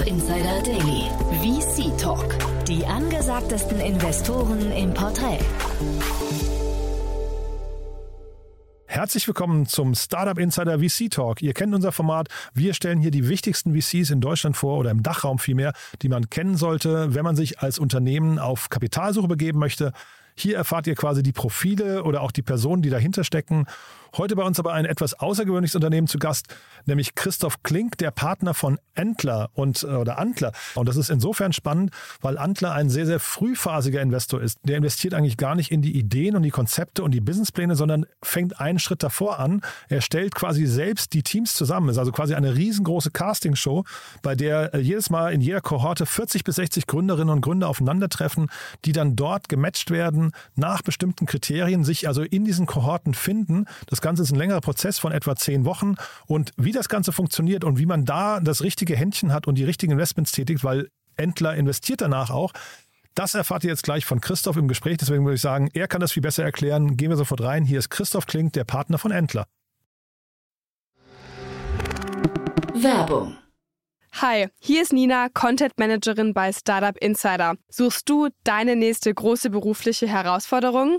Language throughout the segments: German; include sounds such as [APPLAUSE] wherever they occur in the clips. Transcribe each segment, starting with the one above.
Startup Insider Daily. VC Talk. Die angesagtesten Investoren im Porträt. Herzlich willkommen zum Startup Insider VC Talk. Ihr kennt unser Format. Wir stellen hier die wichtigsten VCs in Deutschland vor oder im Dachraum vielmehr, die man kennen sollte, wenn man sich als Unternehmen auf Kapitalsuche begeben möchte. Hier erfahrt ihr quasi die Profile oder auch die Personen, die dahinter stecken. Heute bei uns aber ein etwas außergewöhnliches Unternehmen zu Gast, nämlich Christoph Klink, der Partner von Entler und oder Antler. Und das ist insofern spannend, weil Antler ein sehr, sehr frühphasiger Investor ist. Der investiert eigentlich gar nicht in die Ideen und die Konzepte und die Businesspläne, sondern fängt einen Schritt davor an. Er stellt quasi selbst die Teams zusammen. Es ist also quasi eine riesengroße Castingshow, bei der jedes Mal in jeder Kohorte 40 bis 60 Gründerinnen und Gründer aufeinandertreffen, die dann dort gematcht werden nach bestimmten Kriterien, sich also in diesen Kohorten finden. Das Ganze ist ein längerer Prozess von etwa zehn Wochen. Und wie das Ganze funktioniert und wie man da das richtige Händchen hat und die richtigen Investments tätigt, weil Entler investiert danach auch, das erfahrt ihr jetzt gleich von Christoph im Gespräch. Deswegen würde ich sagen, er kann das viel besser erklären. Gehen wir sofort rein. Hier ist Christoph Klink, der Partner von Entler. Werbung. Hi, hier ist Nina, Content Managerin bei Startup Insider. Suchst du deine nächste große berufliche Herausforderung?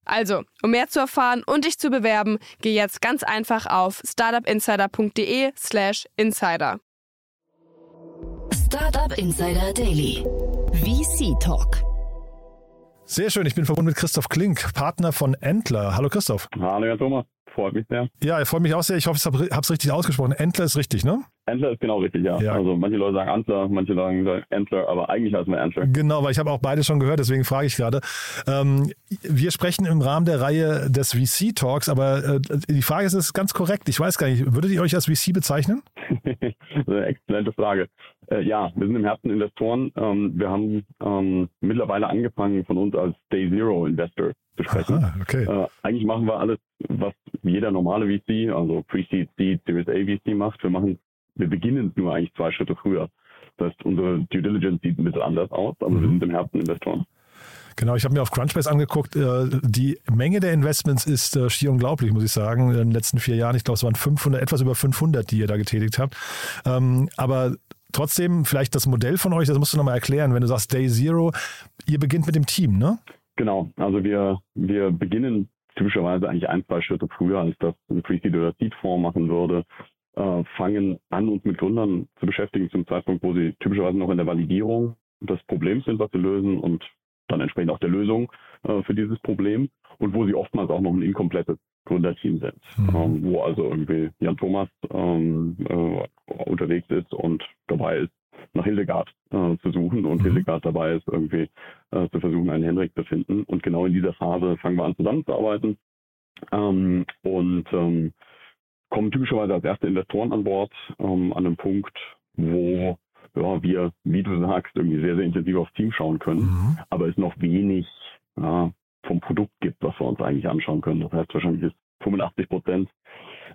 Also, um mehr zu erfahren und dich zu bewerben, geh jetzt ganz einfach auf startupinsider.de/slash insider. Startup Insider Daily. VC Talk. Sehr schön, ich bin verbunden mit Christoph Klink, Partner von Entler. Hallo Christoph. Hallo, Herr Thomas. Freut mich sehr. Ja, er freut mich auch sehr. Ich hoffe, ich habe es richtig ausgesprochen. Entler ist richtig, ne? Entler ist genau richtig, ja. Ja. Also manche Leute sagen Antler, manche sagen Entler, aber eigentlich heißt man Entler. Genau, weil ich habe auch beide schon gehört, deswegen frage ich gerade. Ähm, wir sprechen im Rahmen der Reihe des VC-Talks, aber äh, die Frage ist, ist ganz korrekt. Ich weiß gar nicht, würdet ihr euch als VC bezeichnen? [LAUGHS] das ist eine exzellente Frage. Äh, ja, wir sind im Herzen Investoren. Ähm, wir haben ähm, mittlerweile angefangen, von uns als Day Zero Investor zu sprechen. Aha, okay. Äh, eigentlich machen wir alles, was jeder normale VC, also Pre-Seed, Seed, Series A VC macht. Wir machen, wir beginnen nur eigentlich zwei Schritte früher. Das heißt, unsere Due Diligence sieht ein bisschen anders aus, aber wir sind im Herzen Investoren. Genau, ich habe mir auf Crunchbase angeguckt. äh, Die Menge der Investments ist äh, schier unglaublich, muss ich sagen. In den letzten vier Jahren, ich glaube, es waren 500, etwas über 500, die ihr da getätigt habt. Ähm, Aber trotzdem, vielleicht das Modell von euch, das musst du nochmal erklären. Wenn du sagst Day Zero, ihr beginnt mit dem Team, ne? Genau, also wir, wir beginnen typischerweise eigentlich ein, zwei Schritte früher, als das ein Pre-Seed oder Seed-Fonds machen würde, äh, fangen an, uns mit Gründern zu beschäftigen zum Zeitpunkt, wo sie typischerweise noch in der Validierung des Problems sind, was wir lösen und dann entsprechend auch der Lösung äh, für dieses Problem und wo sie oftmals auch noch ein inkomplettes Gründerteam sind, Mhm. ähm, wo also irgendwie Jan Thomas ähm, äh, unterwegs ist und dabei ist, nach Hildegard äh, zu suchen und Mhm. Hildegard dabei ist, irgendwie äh, zu versuchen, einen Henrik zu finden. Und genau in dieser Phase fangen wir an zusammenzuarbeiten ähm, und ähm, kommen typischerweise als erste Investoren an Bord ähm, an einem Punkt, wo ja, wir, wie du sagst, irgendwie sehr, sehr intensiv aufs Team schauen können, Mhm. aber es noch wenig ja, vom Produkt gibt, was wir uns eigentlich anschauen können. Das heißt, wahrscheinlich ist 85 Prozent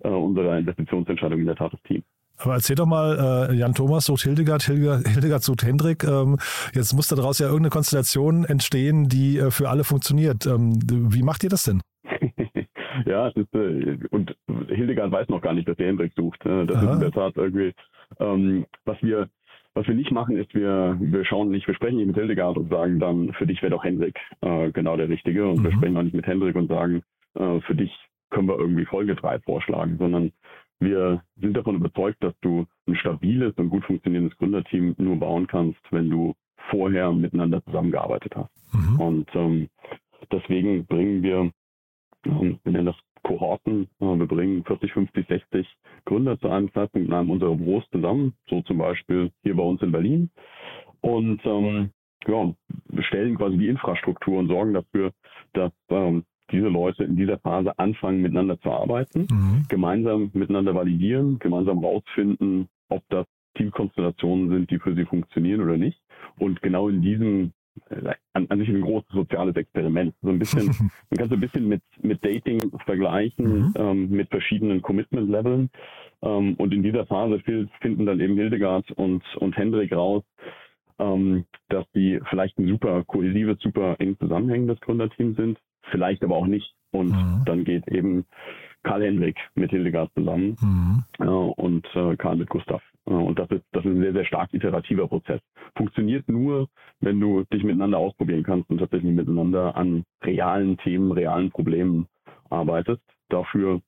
äh, unserer Investitionsentscheidung in der Tat das Team. Aber erzähl doch mal, äh, Jan Thomas sucht Hildegard, Hildegard, Hildegard sucht Hendrik. Ähm, jetzt muss daraus ja irgendeine Konstellation entstehen, die äh, für alle funktioniert. Ähm, wie macht ihr das denn? Ja, ist, äh, und Hildegard weiß noch gar nicht, dass der Hendrik sucht. Äh, das Aha. ist in der Tat irgendwie, ähm, was wir, was wir nicht machen, ist, wir, wir schauen nicht, wir sprechen nicht mit Hildegard und sagen dann, für dich wäre doch Hendrik äh, genau der Richtige. Und wir Mhm. sprechen auch nicht mit Hendrik und sagen, äh, für dich können wir irgendwie Folge 3 vorschlagen, sondern wir sind davon überzeugt, dass du ein stabiles und gut funktionierendes Gründerteam nur bauen kannst, wenn du vorher miteinander zusammengearbeitet hast. Mhm. Und ähm, deswegen bringen wir, wir nennen das Kohorten, äh, wir bringen 40, 50, 60 Gründer zu einem Zeitpunkt in einem unserer Büros zusammen, so zum Beispiel hier bei uns in Berlin. Und ähm, ja, stellen quasi die Infrastruktur und sorgen dafür, dass ähm, diese Leute in dieser Phase anfangen, miteinander zu arbeiten, mhm. gemeinsam miteinander validieren, gemeinsam rausfinden, ob das Teamkonstellationen sind, die für sie funktionieren oder nicht. Und genau in diesem an, an sich ein großes soziales Experiment. So ein bisschen, [LAUGHS] man kann so ein bisschen mit, mit Dating vergleichen, mhm. ähm, mit verschiedenen Commitment-Leveln. Ähm, und in dieser Phase finden dann eben Hildegard und, und Hendrik raus, ähm, dass sie vielleicht ein super kohäsives, super eng zusammenhängendes Gründerteam sind, vielleicht aber auch nicht. Und mhm. dann geht eben Karl-Henrik mit Hildegard zusammen mhm. äh, und äh, Karl mit Gustav. Äh, und das ist, das ist ein sehr, sehr stark iterativer Prozess. Funktioniert nur, wenn du dich miteinander ausprobieren kannst und tatsächlich miteinander an realen Themen, realen Problemen arbeitest. Dafür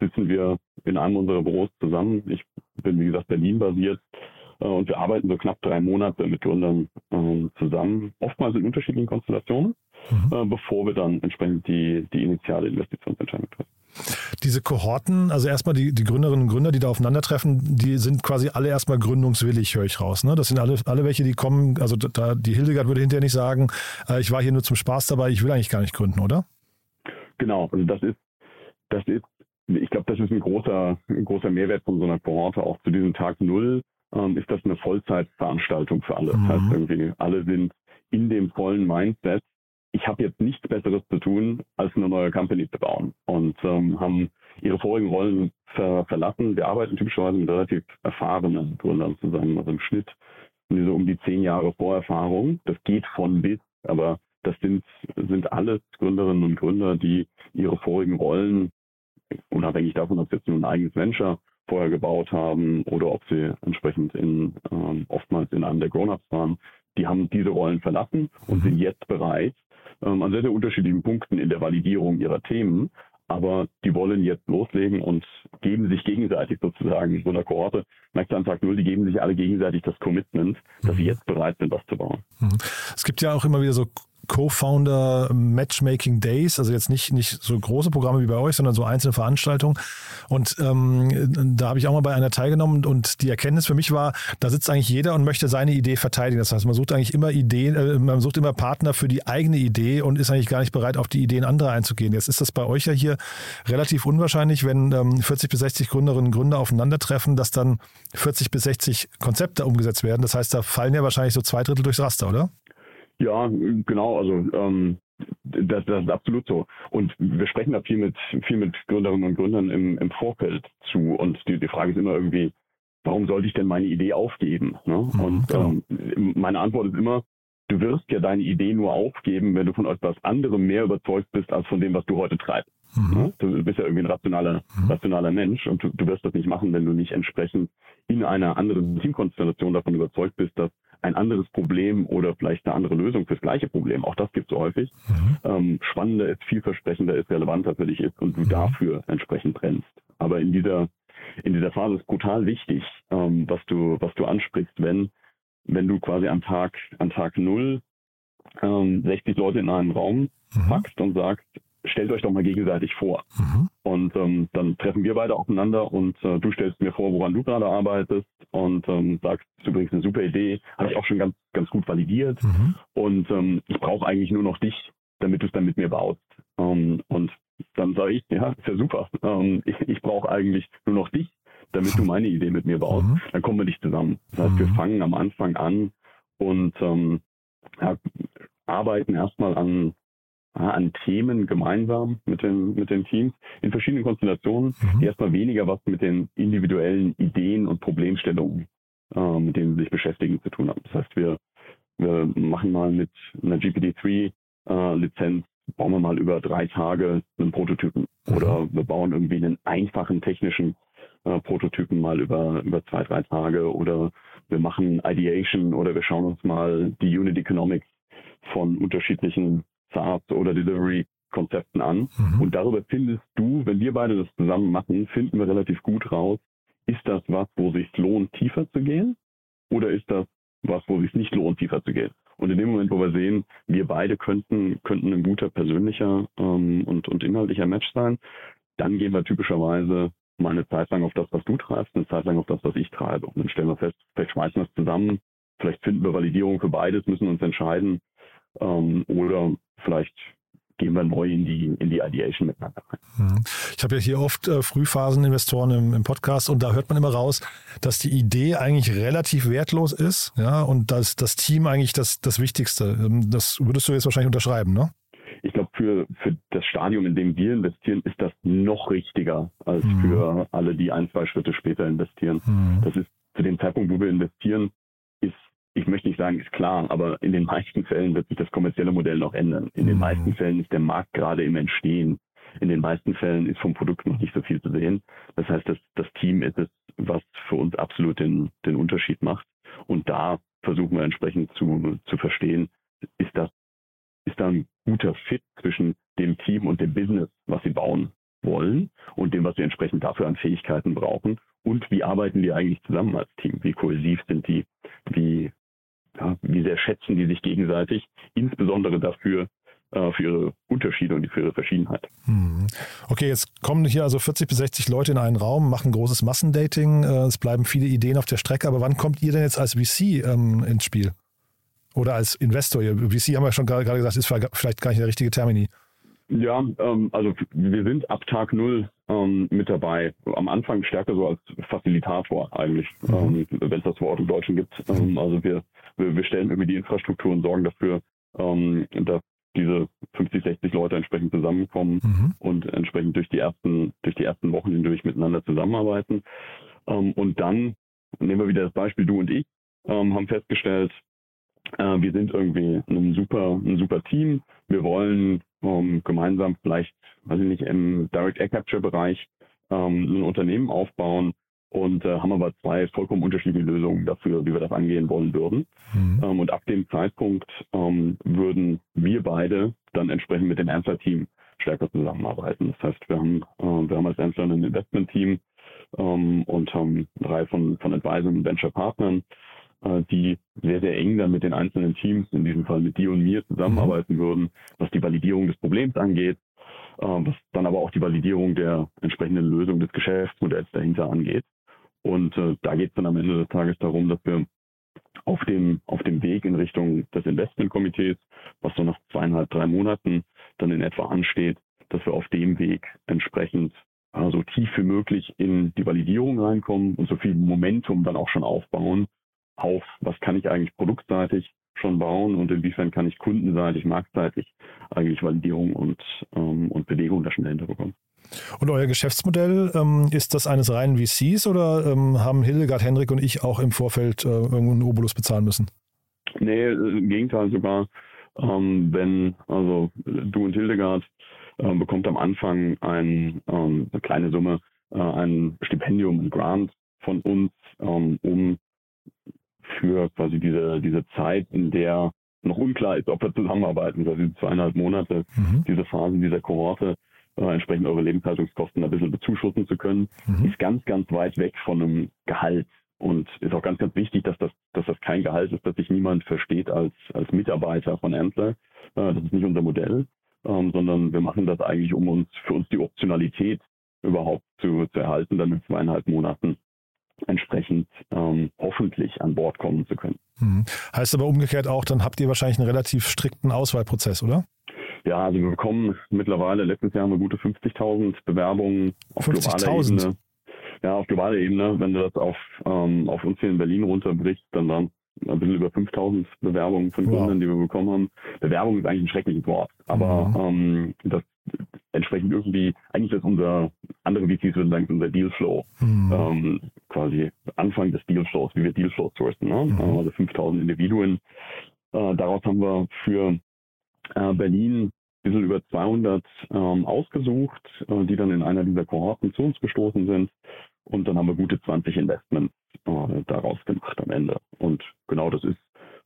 sitzen wir in einem unserer Büros zusammen. Ich bin, wie gesagt, Berlin basiert. Äh, und wir arbeiten so knapp drei Monate mit Gründern äh, zusammen, oftmals in unterschiedlichen Konstellationen, mhm. Äh, bevor wir dann entsprechend die, die initiale Investitionsentscheidung treffen. Diese Kohorten, also erstmal die, die Gründerinnen und Gründer, die da aufeinandertreffen, die sind quasi alle erstmal gründungswillig, höre ich raus. Ne? Das sind alle, alle welche, die kommen, also da, die Hildegard würde hinterher nicht sagen, äh, ich war hier nur zum Spaß dabei, ich will eigentlich gar nicht gründen, oder? Genau, also das ist, das ist, ich glaube, das ist ein großer, ein großer Mehrwert von so einer Kohorte auch zu diesem Tag Null ähm, ist das eine Vollzeitveranstaltung für alle. Mhm. Das heißt irgendwie, alle sind in dem vollen Mindset, ich habe jetzt nichts Besseres zu tun, als eine neue Company zu bauen. Und ähm, haben ihre vorigen Rollen ver verlassen. Wir arbeiten typischerweise mit relativ erfahrenen Gründern zusammen. Also im Schnitt sind so um die zehn Jahre Vorerfahrung. Das geht von bis, aber das sind, sind alles Gründerinnen und Gründer, die ihre vorigen Rollen, unabhängig davon, ob es jetzt nur ein eigenes Venture vorher gebaut haben oder ob sie entsprechend in ähm, oftmals in einem der Grown-ups waren, die haben diese Rollen verlassen und sind jetzt bereit, ähm, an sehr, sehr unterschiedlichen Punkten in der Validierung ihrer Themen. Aber die wollen jetzt loslegen und geben sich gegenseitig sozusagen so einer Kohorte, merkt an Tag Null, die geben sich alle gegenseitig das Commitment, dass sie mhm. jetzt bereit sind, was zu bauen. Mhm. Es gibt ja auch immer wieder so Co-Founder Matchmaking Days, also jetzt nicht, nicht so große Programme wie bei euch, sondern so einzelne Veranstaltungen. Und ähm, da habe ich auch mal bei einer teilgenommen und die Erkenntnis für mich war, da sitzt eigentlich jeder und möchte seine Idee verteidigen. Das heißt, man sucht eigentlich immer Ideen, äh, man sucht immer Partner für die eigene Idee und ist eigentlich gar nicht bereit, auf die Ideen anderer einzugehen. Jetzt ist das bei euch ja hier relativ unwahrscheinlich, wenn ähm, 40 bis 60 Gründerinnen und Gründer aufeinandertreffen, dass dann 40 bis 60 Konzepte umgesetzt werden. Das heißt, da fallen ja wahrscheinlich so zwei Drittel durchs Raster, oder? Ja, genau. Also ähm, das, das ist absolut so. Und wir sprechen da viel mit viel mit Gründerinnen und Gründern im, im Vorfeld zu. Und die, die Frage ist immer irgendwie, warum sollte ich denn meine Idee aufgeben? Ne? Mhm, und genau. ähm, meine Antwort ist immer, du wirst ja deine Idee nur aufgeben, wenn du von etwas anderem mehr überzeugt bist als von dem, was du heute treibst. Mhm. Ne? Du bist ja irgendwie ein rationaler, mhm. rationaler Mensch und du, du wirst das nicht machen, wenn du nicht entsprechend in einer anderen Teamkonstellation davon überzeugt bist, dass ein anderes Problem oder vielleicht eine andere Lösung fürs gleiche Problem, auch das gibt es so häufig, mhm. ähm, spannender ist, vielversprechender ist, relevanter für dich ist und du mhm. dafür entsprechend brennst. Aber in dieser, in dieser Phase ist brutal wichtig, ähm, was du, was du ansprichst, wenn, wenn du quasi am Tag, an Tag null ähm, 60 Leute in einen Raum mhm. packst und sagst, stellt euch doch mal gegenseitig vor. Mhm. Und ähm, dann treffen wir beide aufeinander und äh, du stellst mir vor, woran du gerade arbeitest und ähm, sagst, das ist übrigens eine super Idee, habe ich auch schon ganz, ganz gut validiert. Mhm. Und ähm, ich brauche eigentlich nur noch dich, damit du es dann mit mir baust. Ähm, und dann sage ich, ja, ist ja super. Ähm, ich ich brauche eigentlich nur noch dich, damit du meine Idee mit mir baust. Mhm. Dann kommen wir nicht zusammen. Das heißt, wir mhm. fangen am Anfang an und ähm, ja, arbeiten erstmal an an Themen gemeinsam mit den, mit den Teams in verschiedenen Konstellationen, mhm. die erstmal weniger was mit den individuellen Ideen und Problemstellungen, äh, mit denen sie sich beschäftigen, zu tun haben. Das heißt, wir, wir machen mal mit einer GPT-3-Lizenz, äh, bauen wir mal über drei Tage einen Prototypen mhm. oder wir bauen irgendwie einen einfachen technischen äh, Prototypen mal über, über zwei, drei Tage oder wir machen Ideation oder wir schauen uns mal die Unit Economics von unterschiedlichen SaaS oder Delivery Konzepten an. Mhm. Und darüber findest du, wenn wir beide das zusammen machen, finden wir relativ gut raus, ist das was, wo sich lohnt, tiefer zu gehen? Oder ist das was, wo sich nicht lohnt, tiefer zu gehen? Und in dem Moment, wo wir sehen, wir beide könnten, könnten ein guter persönlicher ähm, und, und inhaltlicher Match sein, dann gehen wir typischerweise mal eine Zeit lang auf das, was du treibst, eine Zeit lang auf das, was ich treibe. Und dann stellen wir fest, vielleicht schmeißen wir es zusammen, vielleicht finden wir Validierung für beides, müssen uns entscheiden. Ähm, oder vielleicht gehen wir neu in die, in die Ideation miteinander rein. Mhm. Ich habe ja hier oft äh, Frühphaseninvestoren im, im Podcast und da hört man immer raus, dass die Idee eigentlich relativ wertlos ist, ja, und dass das Team eigentlich das, das Wichtigste. Ähm, Das würdest du jetzt wahrscheinlich unterschreiben, ne? Ich glaube, für, für das Stadium, in dem wir investieren, ist das noch richtiger als Mhm. für alle, die ein, zwei Schritte später investieren. Mhm. Das ist zu dem Zeitpunkt, wo wir investieren, ich möchte nicht sagen, ist klar, aber in den meisten Fällen wird sich das kommerzielle Modell noch ändern. In den Mhm. meisten Fällen ist der Markt gerade im Entstehen. In den meisten Fällen ist vom Produkt noch nicht so viel zu sehen. Das heißt, das, das Team ist es, was für uns absolut den, den Unterschied macht. Und da versuchen wir entsprechend zu, zu verstehen, ist das, ist da ein guter Fit zwischen dem Team und dem Business, was sie bauen wollen und dem, was wir entsprechend dafür an Fähigkeiten brauchen und wie arbeiten die eigentlich zusammen als Team? Wie kohäsiv sind die? Wie, ja, wie sehr schätzen die sich gegenseitig? Insbesondere dafür, äh, für ihre Unterschiede und für ihre Verschiedenheit. Mhm. Okay, jetzt kommen hier also 40 bis 60 Leute in einen Raum, machen großes Massendating. äh, Es bleiben viele Ideen auf der Strecke. Aber wann kommt ihr denn jetzt als VC ähm, ins Spiel? Oder als Investor? VC haben wir schon gerade gerade gesagt, ist vielleicht gar nicht der richtige Termini. Ja, ähm, also wir sind ab Tag null ähm, mit dabei. Am Anfang stärker so als Facilitator eigentlich, ähm, wenn es das Wort im Deutschen gibt. Ähm, also wir, wir, wir stellen irgendwie die Infrastruktur und sorgen dafür, ähm, dass diese 50, 60 Leute entsprechend zusammenkommen Mhm. und entsprechend durch die ersten, durch die ersten Wochen hindurch miteinander zusammenarbeiten. Ähm, und dann nehmen wir wieder das Beispiel du und ich, ähm, haben festgestellt, äh, wir sind irgendwie ein super, ein super Team. Wir wollen ähm, gemeinsam vielleicht, weiß ich nicht, im Direct Air Capture Bereich ähm, ein Unternehmen aufbauen und äh, haben aber zwei vollkommen unterschiedliche Lösungen dafür, wie wir das angehen wollen würden. Mhm. Ähm, und ab dem Zeitpunkt ähm, würden wir beide dann entsprechend mit dem Answer-Team stärker zusammenarbeiten. Das heißt, wir haben, äh, wir haben als Answer ein Investment-Team ähm, und haben eine Reihe von, von Advisern und Venture-Partnern, die sehr, sehr eng dann mit den einzelnen Teams, in diesem Fall mit dir und mir, zusammenarbeiten würden, was die Validierung des Problems angeht, äh, was dann aber auch die Validierung der entsprechenden Lösung des Geschäftsmodells dahinter angeht. Und äh, da geht es dann am Ende des Tages darum, dass wir auf dem, auf dem Weg in Richtung des Investmentkomitees, was so nach zweieinhalb, drei Monaten dann in etwa ansteht, dass wir auf dem Weg entsprechend äh, so tief wie möglich in die Validierung reinkommen und so viel Momentum dann auch schon aufbauen auf, was kann ich eigentlich produktseitig schon bauen und inwiefern kann ich kundenseitig, marktseitig eigentlich Validierung und, ähm, und Bewegung da schon dahinter bekommen. Und euer Geschäftsmodell, ähm, ist das eines reinen VCs oder ähm, haben Hildegard, Henrik und ich auch im Vorfeld äh, irgendwo einen Obolus bezahlen müssen? Nee, äh, im Gegenteil sogar. Ähm, wenn, also du und Hildegard äh, bekommt am Anfang ein, ähm, eine kleine Summe, äh, ein Stipendium, ein Grant von uns, ähm, um für quasi diese, diese Zeit, in der noch unklar ist, ob wir zusammenarbeiten, also diese zweieinhalb Monate, Mhm. diese Phasen dieser Kohorte, äh, entsprechend eure Lebenshaltungskosten ein bisschen bezuschussen zu können, Mhm. ist ganz, ganz weit weg von einem Gehalt. Und ist auch ganz, ganz wichtig, dass das, dass das kein Gehalt ist, dass sich niemand versteht als, als Mitarbeiter von Antler. Äh, das ist nicht unser Modell, ähm, sondern wir machen das eigentlich, um uns für uns die Optionalität überhaupt zu, zu erhalten, dann in zweieinhalb Monaten entsprechend ähm, hoffentlich an Bord kommen zu können. Mhm. Heißt aber umgekehrt auch, dann habt ihr wahrscheinlich einen relativ strikten Auswahlprozess, oder? Ja, also wir bekommen mittlerweile, letztes Jahr haben wir gute 50.000 Bewerbungen auf globaler 50.000? Ebene. Ja, auf globaler Ebene. Wenn du das auf, ähm, auf uns hier in Berlin runterbrichst, dann waren ein bisschen über 5.000 Bewerbungen von Wow. Kunden, die wir bekommen haben. Bewerbung ist eigentlich ein schreckliches Wort, aber ähm, das entsprechend irgendwie, eigentlich ist unser, andere VCs würden sagen, unser Dealflow. Mhm. Ähm, quasi Anfang des Dealflows, wie wir Dealflows sourcen. Ne? Mhm. Also 5000 Individuen. Äh, daraus haben wir für äh, Berlin ein bisschen über 200 ähm, ausgesucht, äh, die dann in einer dieser Kohorten zu uns gestoßen sind. Und dann haben wir gute 20 Investments äh, daraus gemacht am Ende. Und genau das ist,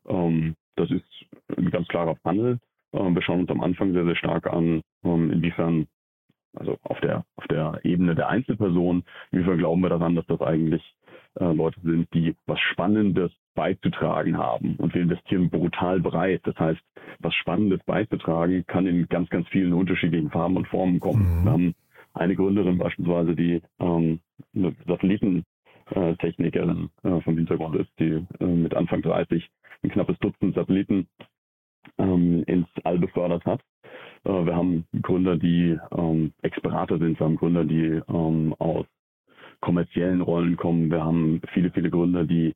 ähm, das ist ein ganz klarer Funnel. Ähm, wir schauen uns am Anfang sehr, sehr stark an, ähm, inwiefern, also auf der, auf der Ebene der Einzelperson, inwiefern glauben wir daran, dass das eigentlich äh, Leute sind, die was Spannendes beizutragen haben. Und wir investieren brutal breit. Das heißt, was Spannendes beizutragen kann in ganz, ganz vielen unterschiedlichen Farben und Formen kommen. Mhm. Eine Gründerin beispielsweise, die ähm, eine Satellitentechnikerin äh, vom Hintergrund ist, die äh, mit Anfang 30 ein knappes Dutzend Satelliten ähm, ins All befördert hat. Äh, wir haben Gründer, die ähm, Experte sind. Wir haben Gründer, die ähm, aus kommerziellen Rollen kommen. Wir haben viele, viele Gründer, die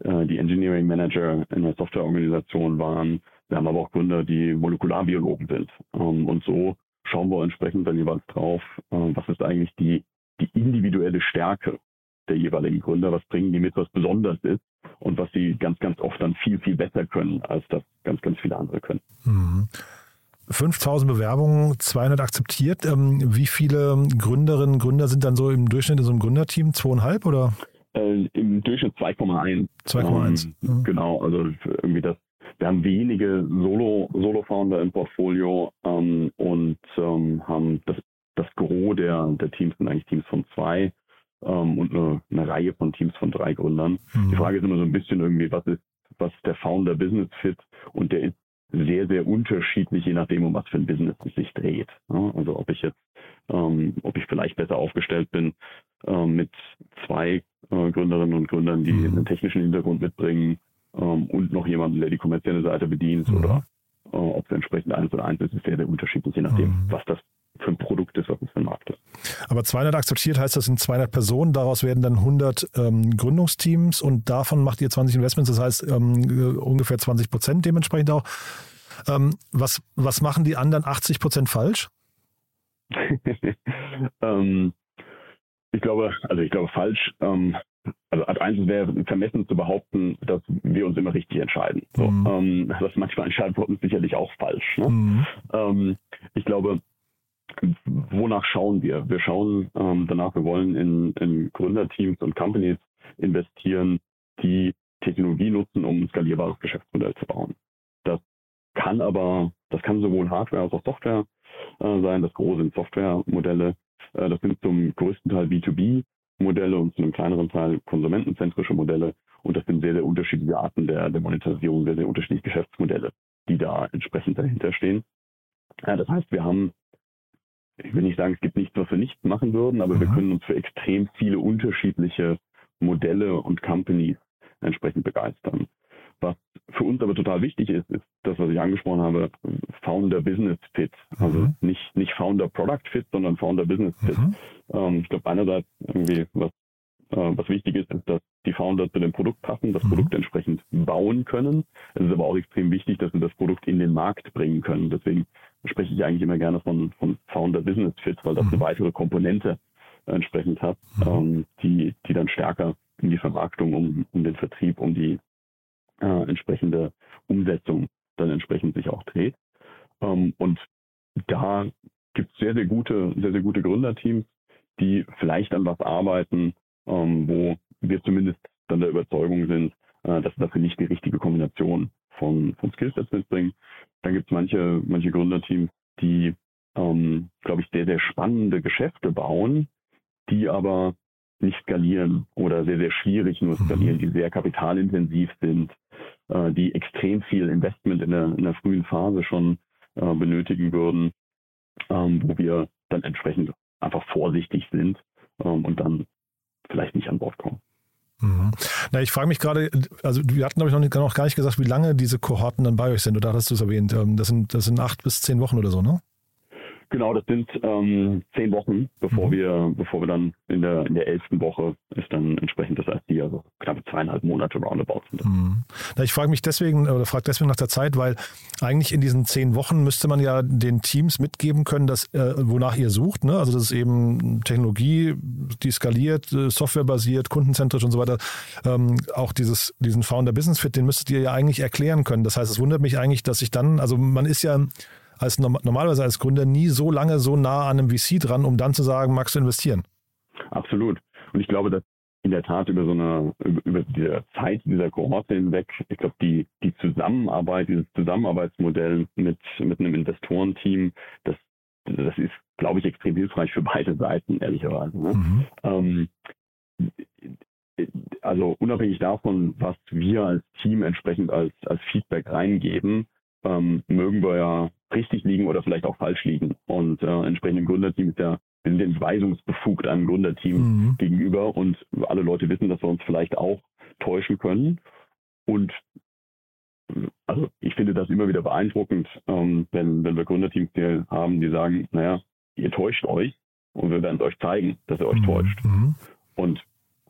äh, die Engineering Manager in der Softwareorganisation waren. Wir haben aber auch Gründer, die Molekularbiologen sind. Ähm, und so schauen wir entsprechend dann jeweils drauf, äh, was ist eigentlich die, die individuelle Stärke der jeweiligen Gründer, was bringen die mit, was besonders ist und was sie ganz, ganz oft dann viel, viel besser können, als das ganz, ganz viele andere können. Mhm. 5000 Bewerbungen, 200 akzeptiert. Ähm, wie viele Gründerinnen und Gründer sind dann so im Durchschnitt in so einem Gründerteam? Zweieinhalb oder? Äh, Im Durchschnitt 2,1. 2,1. Ähm, genau, also irgendwie das. Wir haben wenige Solo, Solo-Founder im Portfolio ähm, und ähm, haben das, das Gros der, der Teams sind eigentlich Teams von zwei ähm, und eine, eine, Reihe von Teams von drei Gründern. Mhm. Die Frage ist immer so ein bisschen irgendwie, was ist, was ist der Founder-Business-Fit? Und der ist sehr, sehr unterschiedlich, je nachdem, um was für ein Business es sich dreht. Also ob ich jetzt, ähm, ob ich vielleicht besser aufgestellt bin ähm, mit zwei äh, Gründerinnen und Gründern, die mhm. einen technischen Hintergrund mitbringen ähm, und noch jemanden, der die kommerzielle Seite bedient mhm. oder äh, ob es entsprechend eins oder eins ist, ist sehr, sehr unterschiedlich, je nachdem, mhm. was das für ein Produkt ist, was es für ein Markt ist. Aber 200 akzeptiert heißt, das sind 200 Personen, daraus werden dann 100 ähm, Gründungsteams und davon macht ihr 20 Investments, das heißt ähm, ungefähr 20 Prozent dementsprechend auch. Ähm, was, was machen die anderen 80 Prozent falsch? [LAUGHS] Ähm, ich glaube, also ich glaube falsch. Also Art 1 wäre vermessen zu behaupten, dass wir uns immer richtig entscheiden. So, mhm. ähm, was manchmal entscheiden wir uns sicherlich auch falsch. Ne? Mhm. Ähm, ich glaube, wonach schauen wir? Wir schauen ähm, danach, wir wollen in, in Gründerteams und Companies investieren, die Technologie nutzen, um ein skalierbares Geschäftsmodell zu bauen. Das kann aber, das kann sowohl Hardware als auch Software äh, sein. Das große sind Softwaremodelle. Äh, das sind zum größten Teil B2B-Modelle und zu einem kleineren Teil konsumentenzentrische Modelle. Und das sind sehr, sehr unterschiedliche Arten der, der Monetarisierung, sehr, sehr unterschiedliche Geschäftsmodelle, die da entsprechend dahinter stehen. Ja, das heißt, wir haben ich will nicht sagen, es gibt nichts, was wir nicht machen würden, aber mhm. wir können uns für extrem viele unterschiedliche Modelle und Companies entsprechend begeistern. Was für uns aber total wichtig ist, ist das, was ich angesprochen habe, Founder Business Fit. Also mhm. nicht, nicht Founder Product Fit, sondern Founder Business Fit. Mhm. Ähm, ich glaube, einerseits irgendwie, was, äh, was wichtig ist, ist, dass die Founder zu dem Produkt passen, das mhm. Produkt entsprechend bauen können. Es ist aber auch extrem wichtig, dass wir das Produkt in den Markt bringen können. Deswegen spreche ich eigentlich immer gerne von, von Founder Business Fit, weil das mhm. eine weitere Komponente entsprechend hat, mhm. ähm, die, die dann stärker in die Vermarktung, um, um den Vertrieb, um die äh, entsprechende Umsetzung dann entsprechend sich auch dreht. Ähm, und da gibt es sehr, sehr gute, sehr, sehr gute Gründerteams, die vielleicht an was arbeiten, ähm, wo wir zumindest dann der Überzeugung sind, äh, dass dafür nicht die richtige Kombination von, von Skillsets mitbringen. Dann gibt es manche, manche Gründerteams, die, ähm, glaube ich, sehr, sehr spannende Geschäfte bauen, die aber nicht skalieren oder sehr, sehr schwierig nur skalieren, die sehr kapitalintensiv sind, äh, die extrem viel Investment in der, in der frühen Phase schon äh, benötigen würden, ähm, wo wir dann entsprechend einfach vorsichtig sind ähm, und dann vielleicht nicht an Bord kommen. Mhm. Na, ich frage mich gerade, also wir hatten, glaube ich, noch, nicht, noch, gar nicht gesagt, wie lange diese Kohorten dann bei euch sind, oder hast du es erwähnt? Ähm, das sind, das sind acht bis zehn Wochen oder so, ne? Genau, das sind ähm, zehn Wochen, bevor mhm. wir, bevor wir dann in der in der elften Woche ist dann entsprechend das Jahr, also knappe zweieinhalb Monate roundabout sind. Mhm. Ich frage mich deswegen oder frage deswegen nach der Zeit, weil eigentlich in diesen zehn Wochen müsste man ja den Teams mitgeben können, dass äh, wonach ihr sucht. Ne? Also das ist eben Technologie, die skaliert, äh, softwarebasiert, kundenzentrisch und so weiter. Ähm, auch dieses diesen Founder Business Fit, den müsstet ihr ja eigentlich erklären können. Das heißt, es wundert mich eigentlich, dass ich dann, also man ist ja als normalerweise als Gründer nie so lange so nah an einem VC dran, um dann zu sagen, magst du investieren? Absolut. Und ich glaube, dass in der Tat über so eine, über, diese Zeit dieser Kohorte hinweg, ich glaube, die, die Zusammenarbeit, dieses Zusammenarbeitsmodell mit, mit einem Investorenteam, das, das ist, glaube ich, extrem hilfreich für beide Seiten, ehrlicherweise. Ne? Mhm. Ähm, also unabhängig davon, was wir als Team entsprechend als, als Feedback reingeben, ähm, mögen wir ja richtig liegen oder vielleicht auch falsch liegen. Und äh, entsprechend im Gründerteam ist ja wir sind entweisungsbefugt einem Gründerteam mhm. gegenüber und alle Leute wissen, dass wir uns vielleicht auch täuschen können. Und also ich finde das immer wieder beeindruckend, ähm, wenn, wenn wir Gründerteams hier haben, die sagen, naja, ihr täuscht euch und wir werden es euch zeigen, dass ihr euch mhm. täuscht. Mhm. Und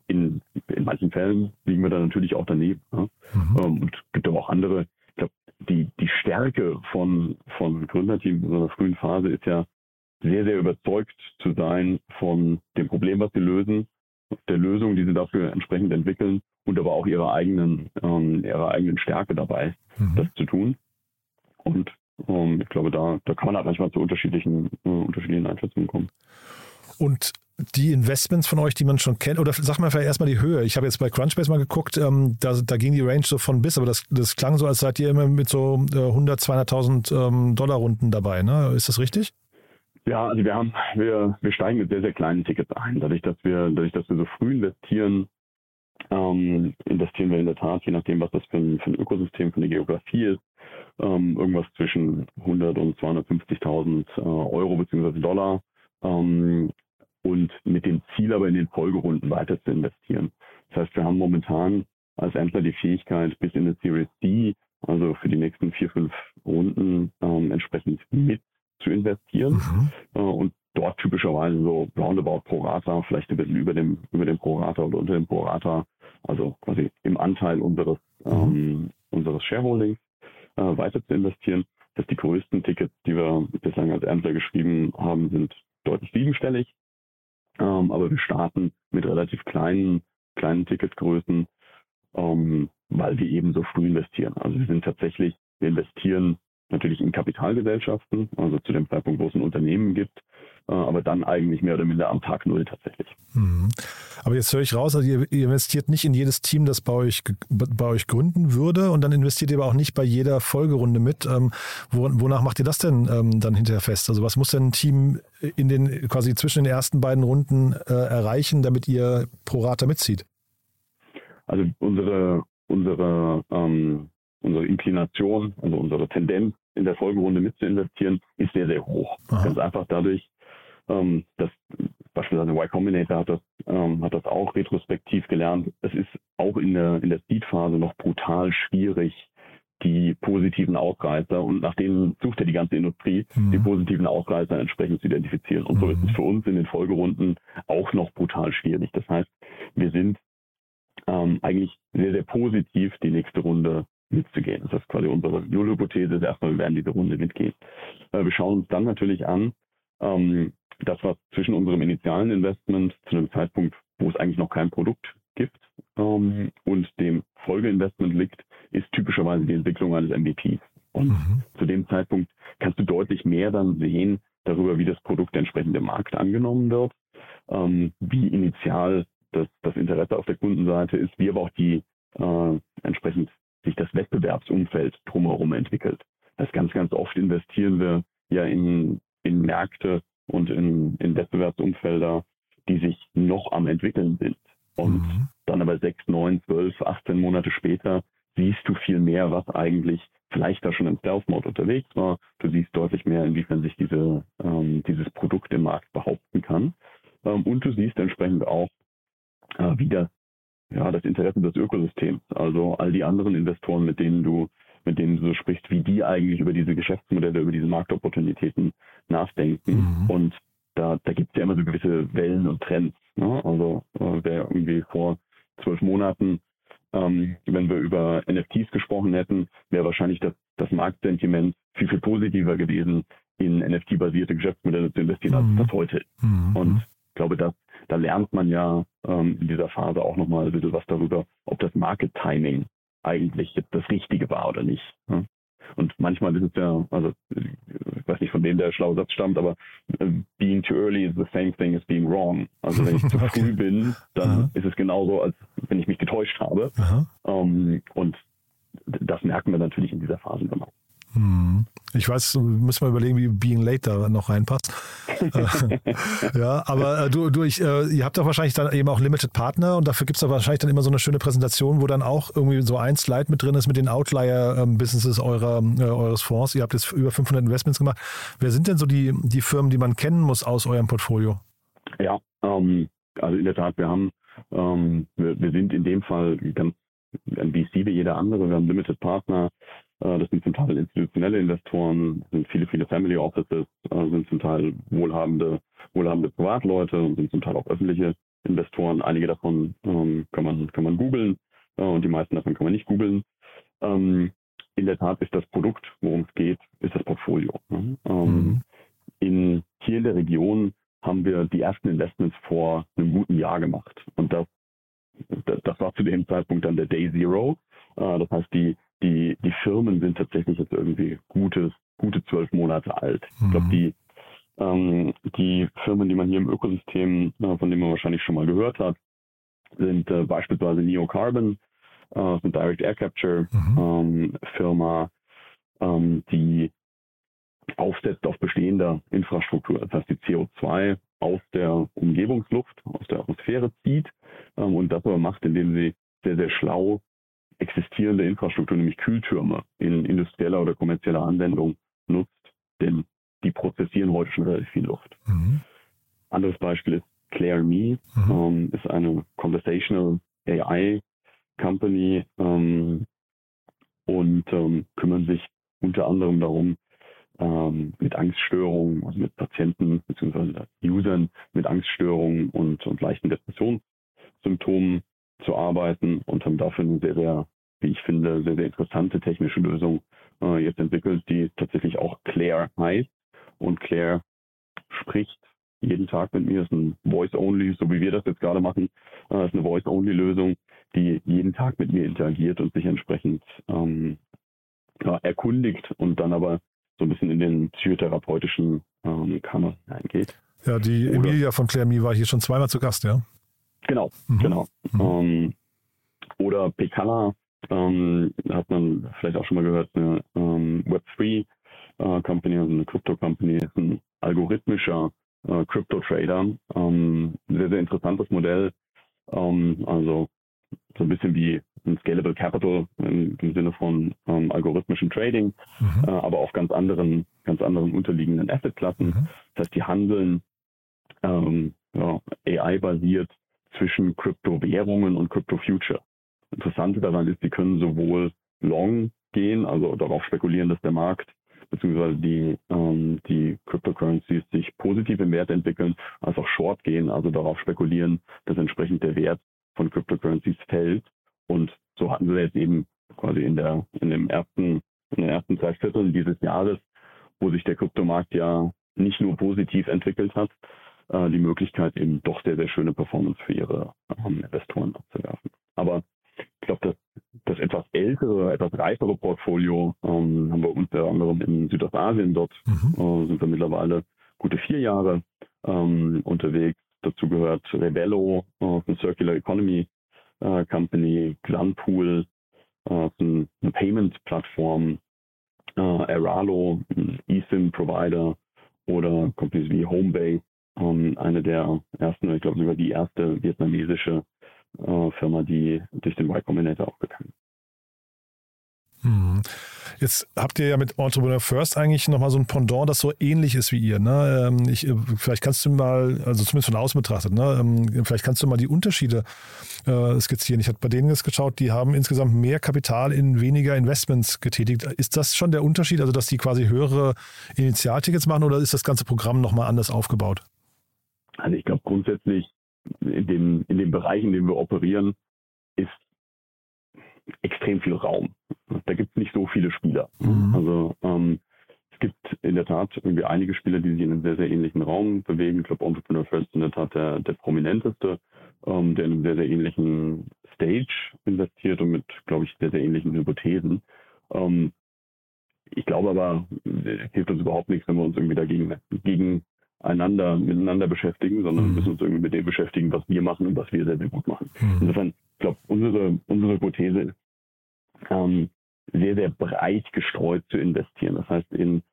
in, in manchen Fällen liegen wir da natürlich auch daneben. Ja? Mhm. Ähm, und es gibt aber auch andere, glaube, die, die Stärke von, von Gründerteams in so einer frühen Phase ist ja, sehr, sehr überzeugt zu sein von dem Problem, was sie lösen, der Lösung, die sie dafür entsprechend entwickeln und aber auch ihrer eigenen, ähm, ihrer eigenen Stärke dabei, mhm. das zu tun. Und ähm, ich glaube, da, da kann man halt manchmal zu unterschiedlichen, äh, unterschiedlichen Einschätzungen kommen. Und die Investments von euch, die man schon kennt, oder sag mal vielleicht erstmal die Höhe. Ich habe jetzt bei Crunchbase mal geguckt, ähm, da, da ging die Range so von bis, aber das, das klang so, als seid ihr immer mit so äh, 100, 200.000 ähm, Dollar Runden dabei. Ne? Ist das richtig? Ja, also wir haben, wir, wir steigen mit sehr, sehr kleinen Tickets ein. Dadurch, dass wir, dadurch, dass wir so früh investieren, ähm, investieren wir in der Tat, je nachdem, was das für ein, für ein Ökosystem, für eine Geografie ist, ähm, irgendwas zwischen 100 und 250.000 äh, Euro bzw. Dollar ähm, und mit dem Ziel aber in den Folgerunden weiter zu investieren. Das heißt, wir haben momentan als Ämter die Fähigkeit, bis in die Series D, also für die nächsten vier, fünf Runden ähm, entsprechend mit zu investieren mhm. äh, und dort typischerweise so roundabout pro Rata, vielleicht ein bisschen über dem, über dem pro Rata oder unter dem pro Rata, also quasi im Anteil unseres, mhm. ähm, unseres Shareholdings äh, weiter zu investieren. Dass die größten Tickets, die wir bislang als Ämter geschrieben haben, sind deutlich siebenstellig. Ähm, aber wir starten mit relativ kleinen, kleinen Ticketgrößen, ähm, weil wir eben so früh investieren. Also wir sind tatsächlich, wir investieren natürlich in Kapitalgesellschaften, also zu dem Zeitpunkt, wo es ein Unternehmen gibt, äh, aber dann eigentlich mehr oder minder am Tag null tatsächlich. Mhm. Aber jetzt höre ich raus, also ihr, investiert nicht in jedes Team, das bei euch, bei euch gründen würde und dann investiert ihr aber auch nicht bei jeder Folgerunde mit. Ähm, wonach macht ihr das denn ähm, dann hinterher fest? Also was muss denn ein Team in den quasi zwischen den ersten beiden Runden äh, erreichen, damit ihr pro Rata mitzieht? Also unsere, unsere ähm, unsere Inklination, also unsere Tendenz in der Folgerunde mit zu investieren, ist sehr, sehr hoch. Aha. Ganz einfach dadurch, ähm, dass beispielsweise Y Combinator hat das, ähm, hat das auch retrospektiv gelernt. Es ist auch in der, in der Seed-Phase noch brutal schwierig, die positiven Ausreißer und nach denen sucht ja die ganze Industrie, mhm. die positiven Ausreißer entsprechend zu identifizieren. Und mhm. so ist es für uns in den Folgerunden auch noch brutal schwierig. Das heißt, wir sind ähm, eigentlich sehr, sehr positiv die nächste Runde mitzugehen. Das ist quasi unsere Nullhypothese, erstmal, wir werden diese Runde mitgehen. Äh, wir schauen uns dann natürlich an, ähm, das, was zwischen unserem initialen Investment zu einem Zeitpunkt, wo es eigentlich noch kein Produkt gibt, ähm, und dem Folgeinvestment liegt, ist typischerweise die Entwicklung eines MVPs. Und mhm. zu dem Zeitpunkt kannst du deutlich mehr dann sehen darüber, wie das Produkt entsprechend im Markt angenommen wird, ähm, wie initial das, das Interesse auf der Kundenseite ist, wie aber auch die äh, entsprechend sich das Wettbewerbsumfeld drumherum entwickelt. Das ganz, ganz oft investieren wir ja in, in Märkte und in, in Wettbewerbsumfelder, die sich noch am entwickeln sind. Und mhm. dann aber sechs, neun, zwölf, 18 Monate später siehst du viel mehr, was eigentlich vielleicht da schon im Stealth-Mode unterwegs war. Du siehst deutlich mehr, inwiefern sich diese, ähm, dieses Produkt im Markt behaupten kann. Ähm, und du siehst entsprechend auch, äh, wie das ja, das Interesse des Ökosystems. Also all die anderen Investoren, mit denen du, mit denen du sprichst, wie die eigentlich über diese Geschäftsmodelle, über diese Marktopportunitäten nachdenken. Mhm. Und da, da gibt es ja immer so gewisse Wellen und Trends. Ne? Also äh, wer irgendwie vor zwölf Monaten, ähm, wenn wir über NFTs gesprochen hätten, wäre wahrscheinlich das, das Marktsentiment viel, viel positiver gewesen, in NFT-basierte Geschäftsmodelle zu investieren, mhm. als das heute ist. Mhm. Und glaube, das da lernt man ja ähm, in dieser Phase auch nochmal ein bisschen was darüber, ob das Market Timing eigentlich jetzt das Richtige war oder nicht. Ne? Und manchmal ist es ja, also ich weiß nicht, von wem der schlaue Satz stammt, aber äh, being too early is the same thing as being wrong. Also wenn ich [LAUGHS] zu früh bin, dann Aha. ist es genauso, als wenn ich mich getäuscht habe. Ähm, und das merken wir natürlich in dieser Phase dann auch. Ich weiß, müssen wir überlegen, wie Being Late da noch reinpasst. [LAUGHS] Äh, ja, aber äh, du, du ich, äh, ihr habt doch wahrscheinlich dann eben auch Limited Partner und dafür gibt es doch wahrscheinlich dann immer so eine schöne Präsentation, wo dann auch irgendwie so ein Slide mit drin ist mit den Outlier-Businesses eurer, äh, eures Fonds. Ihr habt jetzt über 500 Investments gemacht. Wer sind denn so die, die Firmen, die man kennen muss aus eurem Portfolio? Ja, ähm, also in der Tat, wir haben, ähm, wir, wir sind in dem Fall ganz ein VC wie jeder andere. Wir haben Limited Partner, das sind zum Teil institutionelle Investoren, sind viele, viele Family Offices, äh, sind zum Teil wohlhabende, wohlhabende Privatleute und sind zum Teil auch öffentliche Investoren. Einige davon ähm, kann man, kann man googeln äh, und die meisten davon kann man nicht googeln. Ähm, in der Tat ist das Produkt, worum es geht, ist das Portfolio. Ne? Ähm, Mhm. in, hier in der Region haben wir die ersten Investments vor einem guten Jahr gemacht. Und das, das, das war zu dem Zeitpunkt dann der Day Zero. Äh, das heißt, die, die, die Firmen sind tatsächlich jetzt irgendwie gutes, gute zwölf Monate alt. Ich glaube, Mhm. die, ähm, die Firmen, die man hier im Ökosystem, äh, von denen man wahrscheinlich schon mal gehört hat, sind äh, beispielsweise Neocarbon, äh, eine Direct Air Capture Mhm. ähm, Firma, ähm, die aufsetzt auf bestehender Infrastruktur. Das heißt, die CO2 aus der Umgebungsluft, aus der Atmosphäre zieht ähm, und das aber macht, indem sie sehr, sehr schlau existierende Infrastruktur, nämlich Kühltürme in industrieller oder kommerzieller Anwendung nutzt, denn die prozessieren heute schon relativ viel Luft. Mhm. Anderes Beispiel ist Claire Me, Mhm. ähm, ist eine Conversational AI Company ähm, und ähm, kümmern sich unter anderem darum, ähm, mit Angststörungen, also mit Patienten bzw. Usern mit Angststörungen und, und leichten Depressionssymptomen zu arbeiten und haben dafür eine sehr, sehr, wie ich finde, sehr, sehr interessante technische Lösung äh, jetzt entwickelt, die tatsächlich auch Claire heißt. Und Claire spricht jeden Tag mit mir, ist ein Voice-Only, so wie wir das jetzt gerade machen, äh, ist eine Voice-Only-Lösung, die jeden Tag mit mir interagiert und sich entsprechend ähm, ja, erkundigt und dann aber so ein bisschen in den psychotherapeutischen ähm, Kammer hineingeht. Ja, die Oder- Emilia von Claire Me war hier schon zweimal zu Gast, ja? Genau, Mhm. genau. Mhm. Ähm, oder Pekala, ähm, hat man vielleicht auch schon mal gehört, eine ähm, Web3 äh, Company, also eine Crypto Company, ist ein algorithmischer äh, Crypto Trader. Ähm, sehr, sehr interessantes Modell. Ähm, also so ein bisschen wie ein Scalable Capital im, im Sinne von ähm, algorithmischem Trading, Mhm. äh, aber auf ganz anderen, ganz anderen unterliegenden Assetklassen. Mhm. Das heißt, die handeln ähm, ja, AI-basiert zwischen Kryptowährungen und Crypto-Future. Interessante daran ist, sie können sowohl long gehen, also darauf spekulieren, dass der Markt bzw. die, ähm, die Cryptocurrencies sich positiv im Wert entwickeln, als auch short gehen, also darauf spekulieren, dass entsprechend der Wert von Cryptocurrencies fällt. Und so hatten wir jetzt eben quasi in der in dem ersten in den ersten drei Vierteln dieses Jahres, wo sich der Kryptomarkt ja nicht nur positiv entwickelt hat, äh, die Möglichkeit eben doch sehr, sehr schöne Performance für ihre ähm, Investoren abzuwerfen. Aber ich glaube, das, das etwas ältere, etwas reifere Portfolio ähm, haben wir unter anderem in Südostasien. Dort Mhm. äh, sind wir mittlerweile gute vier Jahre ähm, unterwegs. Dazu gehört Rebello, äh, eine Circular Economy äh, Company, Glanpool, äh, eine Payment-Plattform, äh, Aralo, ein eSIM-Provider oder Companies wie Homebase, ähm, eine der ersten, ich glaube sogar die erste vietnamesische äh, Firma, die durch den Y Combinator auch bekannt ist. Mhm. Jetzt habt ihr ja mit Entrepreneur First eigentlich nochmal so ein Pendant, das so ähnlich ist wie ihr. Ne? Ähm, Ich, äh, vielleicht kannst du mal, also zumindest von außen betrachtet, ne? ähm, vielleicht kannst du mal die Unterschiede äh, skizzieren. Ich habe bei denen jetzt geschaut, die haben insgesamt mehr Kapital in weniger Investments getätigt. Ist das schon der Unterschied, also dass die quasi höhere Initialtickets machen oder ist das ganze Programm nochmal anders aufgebaut? Also ich glaube grundsätzlich in dem, in dem Bereich, in dem wir operieren, ist extrem viel Raum. Da gibt es nicht so viele Spieler. Mhm. Also ähm, es gibt in der Tat irgendwie einige Spieler, die sich in einem sehr, sehr ähnlichen Raum bewegen. Ich glaube, Entrepreneur First ist in der Tat der, der prominenteste, ähm, der in einem sehr, sehr ähnlichen Stage investiert und mit, glaube ich, sehr, sehr ähnlichen Hypothesen. Ähm, ich glaube aber, es hilft uns überhaupt nichts, wenn wir uns irgendwie dagegen gegeneinander miteinander beschäftigen, sondern mhm. müssen uns irgendwie mit dem beschäftigen, was wir machen und was wir sehr, sehr gut machen. Mhm. Insofern, ich glaube, unsere, unsere Hypothese ist, ähm, sehr, sehr breit gestreut zu investieren. Das heißt, in,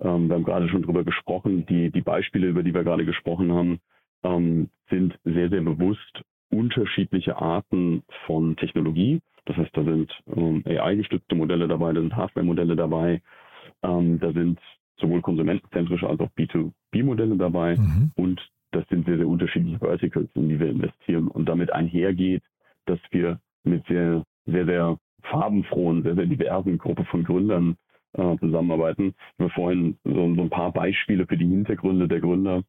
ähm, wir haben gerade schon drüber gesprochen, die, die Beispiele, über die wir gerade gesprochen haben, ähm, sind sehr, sehr bewusst unterschiedliche Arten von Technologie. Das heißt, da sind ähm, AI-gestützte Modelle dabei, da sind Hardware-Modelle dabei, ähm, da sind sowohl konsumentenzentrische als auch B2B-Modelle dabei mhm. und das sind sehr, sehr unterschiedliche Verticals, in die wir investieren und damit einhergeht, dass wir mit sehr, sehr, sehr farbenfrohen, sehr, sehr diversen Gruppe von Gründern äh, zusammenarbeiten. Wir haben vorhin so, so, ein paar Beispiele für die Hintergründe der Gründer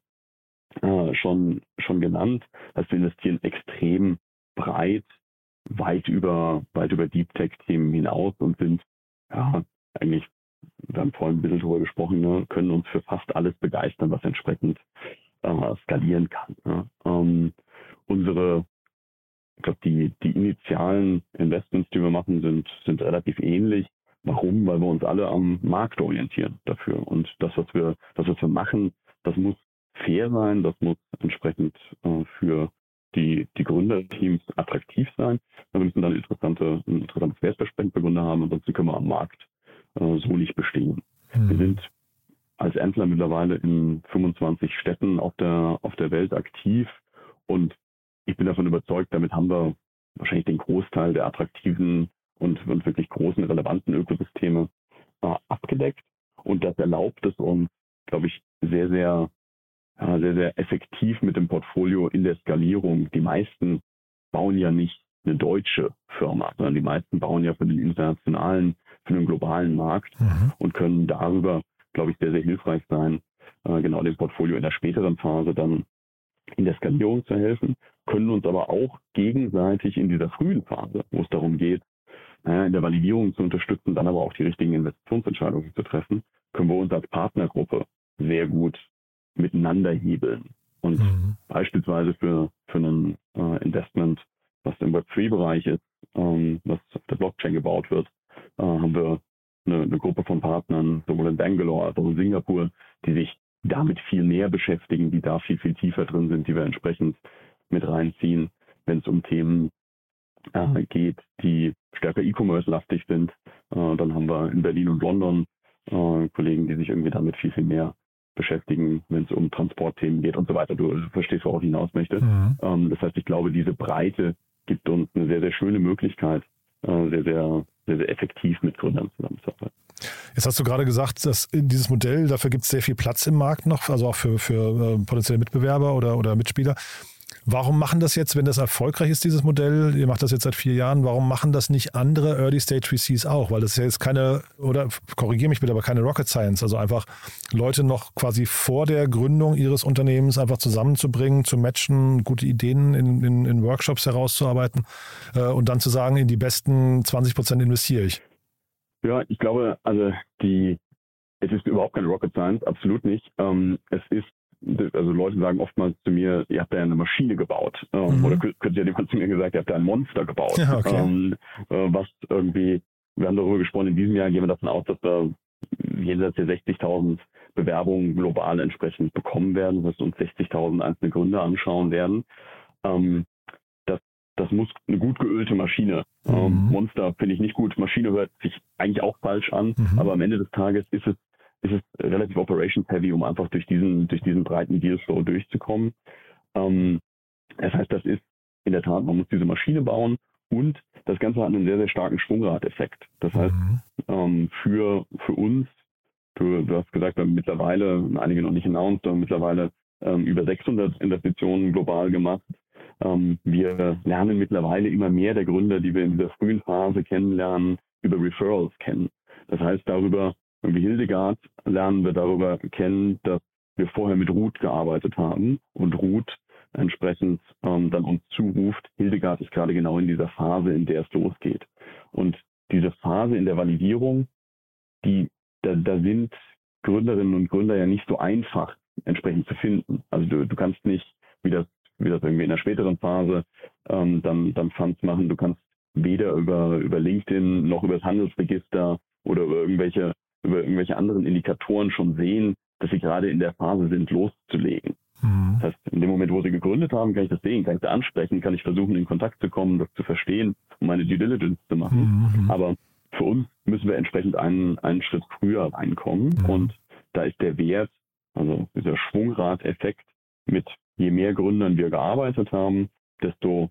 äh, schon, schon genannt. Also wir investieren extrem breit, weit über, weit über Deep Tech-Themen hinaus und sind ja eigentlich, wir haben vorhin ein bisschen drüber gesprochen, ne, können uns für fast alles begeistern, was entsprechend äh, skalieren kann. Ne? Ähm, unsere ich glaube, die, die initialen Investments, die wir machen, sind, sind relativ ähnlich. Warum? Weil wir uns alle am Markt orientieren dafür. Und das, was wir, das, was wir machen, das muss fair sein, das muss entsprechend äh, für die, die Gründerteams attraktiv sein. Wir müssen dann interessante, ein interessantes Wertversprechen für Gründer haben, ansonsten können wir am Markt äh, so nicht bestehen. Mhm. Wir sind als Entler mittlerweile in 25 Städten auf der, auf der Welt aktiv und ich bin davon überzeugt, damit haben wir wahrscheinlich den Großteil der attraktiven und, und wirklich großen, relevanten Ökosysteme äh, abgedeckt. Und das erlaubt es uns, glaube ich, sehr, sehr, ja, sehr, sehr effektiv mit dem Portfolio in der Skalierung. Die meisten bauen ja nicht eine deutsche Firma, sondern die meisten bauen ja für den internationalen, für den globalen Markt mhm. und können darüber, glaube ich, sehr, sehr hilfreich sein, äh, genau dem Portfolio in der späteren Phase dann in der Skalierung zu helfen, können uns aber auch gegenseitig in dieser frühen Phase, wo es darum geht, in der Validierung zu unterstützen, dann aber auch die richtigen Investitionsentscheidungen zu treffen, können wir uns als Partnergruppe sehr gut miteinander hebeln. Und mhm. beispielsweise für, für ein äh, Investment, was im Web3-Bereich ist, ähm, was auf der Blockchain gebaut wird, äh, haben wir eine, eine Gruppe von Partnern, sowohl in Bangalore als auch in Singapur, die sich damit viel mehr beschäftigen, die da viel, viel tiefer drin sind, die wir entsprechend mit reinziehen, wenn es um Themen äh, geht, die stärker E-Commerce-lastig sind. Äh, dann haben wir in Berlin und London äh, Kollegen, die sich irgendwie damit viel, viel mehr beschäftigen, wenn es um Transportthemen geht und so weiter. Du verstehst, worauf ich hinaus möchte. Mhm. Ähm, das heißt, ich glaube, diese Breite gibt uns eine sehr, sehr schöne Möglichkeit, äh, sehr, sehr, sehr, sehr effektiv mit Gründern zusammenzuarbeiten. Jetzt hast du gerade gesagt, dass dieses Modell, dafür gibt es sehr viel Platz im Markt noch, also auch für, für äh, potenzielle Mitbewerber oder, oder Mitspieler. Warum machen das jetzt, wenn das erfolgreich ist, dieses Modell, ihr macht das jetzt seit vier Jahren, warum machen das nicht andere Early Stage VCs auch? Weil das ist ja jetzt keine, oder korrigiere mich bitte, aber keine Rocket Science, also einfach Leute noch quasi vor der Gründung ihres Unternehmens einfach zusammenzubringen, zu matchen, gute Ideen in, in, in Workshops herauszuarbeiten äh, und dann zu sagen, in die besten 20 Prozent investiere ich. Ja, ich glaube, also die, es ist überhaupt keine Rocket Science, absolut nicht. Ähm, es ist, also Leute sagen oftmals zu mir, ihr habt ja eine Maschine gebaut. Mhm. Oder könnte ja jemand zu mir gesagt, ihr habt ja ein Monster gebaut. Ja, okay. ähm, äh, was irgendwie, wir haben darüber gesprochen, in diesem Jahr gehen wir davon aus, dass wir jenseits der 60.000 Bewerbungen global entsprechend bekommen werden, dass uns 60.000 einzelne Gründe anschauen werden. Ähm, das muss eine gut geölte Maschine. Mhm. Ähm, Monster finde ich nicht gut. Maschine hört sich eigentlich auch falsch an, mhm. aber am Ende des Tages ist es, ist es relativ operations heavy, um einfach durch diesen, durch diesen breiten Dealflow durchzukommen. Ähm, das heißt, das ist in der Tat, man muss diese Maschine bauen und das Ganze hat einen sehr, sehr starken Schwungradeffekt. Das heißt, mhm. ähm, für, für uns, du, du hast gesagt, wir haben mittlerweile, einige noch nicht announced, aber mittlerweile ähm, über 600 Investitionen global gemacht. Ähm, wir lernen mittlerweile immer mehr der Gründer, die wir in dieser frühen Phase kennenlernen, über Referrals kennen. Das heißt, darüber, wie Hildegard, lernen wir darüber kennen, dass wir vorher mit Ruth gearbeitet haben und Ruth entsprechend ähm, dann uns zuruft, Hildegard ist gerade genau in dieser Phase, in der es losgeht. Und diese Phase in der Validierung, die, da, da sind Gründerinnen und Gründer ja nicht so einfach entsprechend zu finden. Also du, du kannst nicht, wie das wie das irgendwie in der späteren Phase, ähm, dann, dann Funds machen. Du kannst weder über, über LinkedIn noch über das Handelsregister oder über irgendwelche über irgendwelche anderen Indikatoren schon sehen, dass sie gerade in der Phase sind, loszulegen. Mhm. Das heißt, in dem Moment, wo sie gegründet haben, kann ich das sehen, kann ich das ansprechen, kann ich versuchen, in Kontakt zu kommen, das zu verstehen, um meine Due Diligence zu machen. Mhm. Aber für uns müssen wir entsprechend einen, einen Schritt früher reinkommen. Mhm. Und da ist der Wert, also dieser Schwungrateffekt mit je mehr Gründern wir gearbeitet haben, desto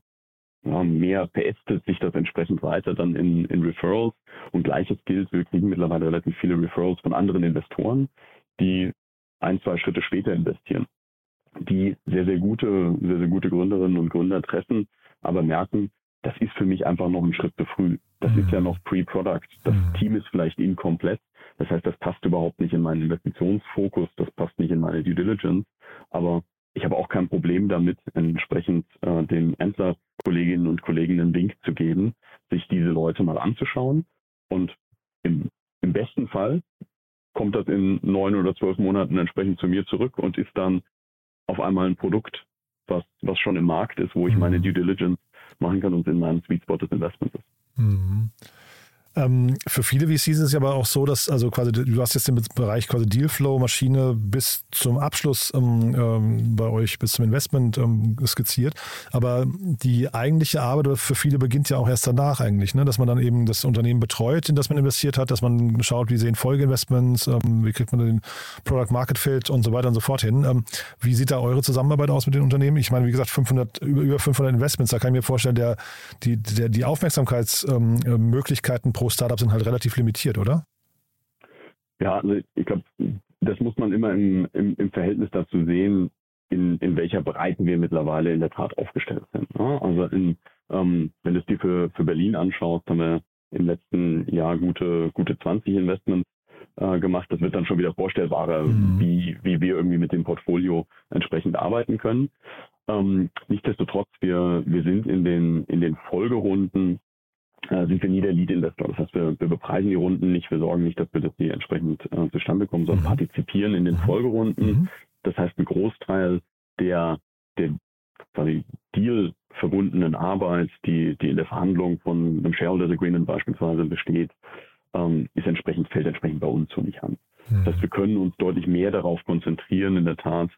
ja, mehr verästet sich das entsprechend weiter dann in, in Referrals. Und gleiches gilt, wir kriegen mittlerweile relativ viele Referrals von anderen Investoren, die ein, zwei Schritte später investieren, die sehr, sehr gute, sehr, sehr gute Gründerinnen und Gründer treffen, aber merken, das ist für mich einfach noch ein Schritt zu früh. Das mhm. ist ja noch Pre-Product. Das mhm. Team ist vielleicht inkomplett. Das heißt, das passt überhaupt nicht in meinen Investitionsfokus, das passt nicht in meine Due Diligence. Aber ich habe auch kein Problem damit, entsprechend äh, den Entler-Kolleginnen und Kollegen einen Link zu geben, sich diese Leute mal anzuschauen. Und im, im besten Fall kommt das in neun oder zwölf Monaten entsprechend zu mir zurück und ist dann auf einmal ein Produkt, was, was schon im Markt ist, wo ich meine mhm. Due Diligence machen kann und in meinem Sweet Spot des Investments ist. Mhm. Ähm, für viele VCs ist es aber auch so, dass also quasi du hast jetzt den Bereich quasi Dealflow, Maschine bis zum Abschluss ähm, ähm, bei euch, bis zum Investment ähm, skizziert. Aber die eigentliche Arbeit für viele beginnt ja auch erst danach eigentlich, ne? dass man dann eben das Unternehmen betreut, in das man investiert hat, dass man schaut, wie sehen Folgeinvestments, ähm, wie kriegt man den Product Market Fit und so weiter und so fort hin. Ähm, wie sieht da eure Zusammenarbeit aus mit den Unternehmen? Ich meine, wie gesagt, 500, über, über 500 Investments, da kann ich mir vorstellen, der, die, der, die Aufmerksamkeitsmöglichkeiten pro Startup sind halt relativ limitiert, oder? Ja, also ich glaube, das muss man immer im, im, im Verhältnis dazu sehen, in, in welcher Breite wir mittlerweile in der Tat aufgestellt sind. Ne? Also in, ähm, wenn du es dir für, für Berlin anschaust, haben wir im letzten Jahr gute, gute 20 Investments äh, gemacht. Das wird dann schon wieder vorstellbarer, mhm. wie, wie wir irgendwie mit dem Portfolio entsprechend arbeiten können. Ähm, nichtsdestotrotz, wir, wir sind in den, in den Folgerunden äh, sind wir nie der Lead-Investor. Das heißt, wir, wir bepreisen die Runden nicht, wir sorgen nicht dafür, dass die entsprechend äh, zustande kommen, sondern mhm. partizipieren in den mhm. Folgerunden. Mhm. Das heißt, ein Großteil der, der quasi Deal verbundenen Arbeit, die, die in der Verhandlung von einem Shareholders Agreement beispielsweise besteht, ähm, ist entsprechend, fällt entsprechend bei uns so nicht an. Mhm. Das heißt, wir können uns deutlich mehr darauf konzentrieren, in der Tat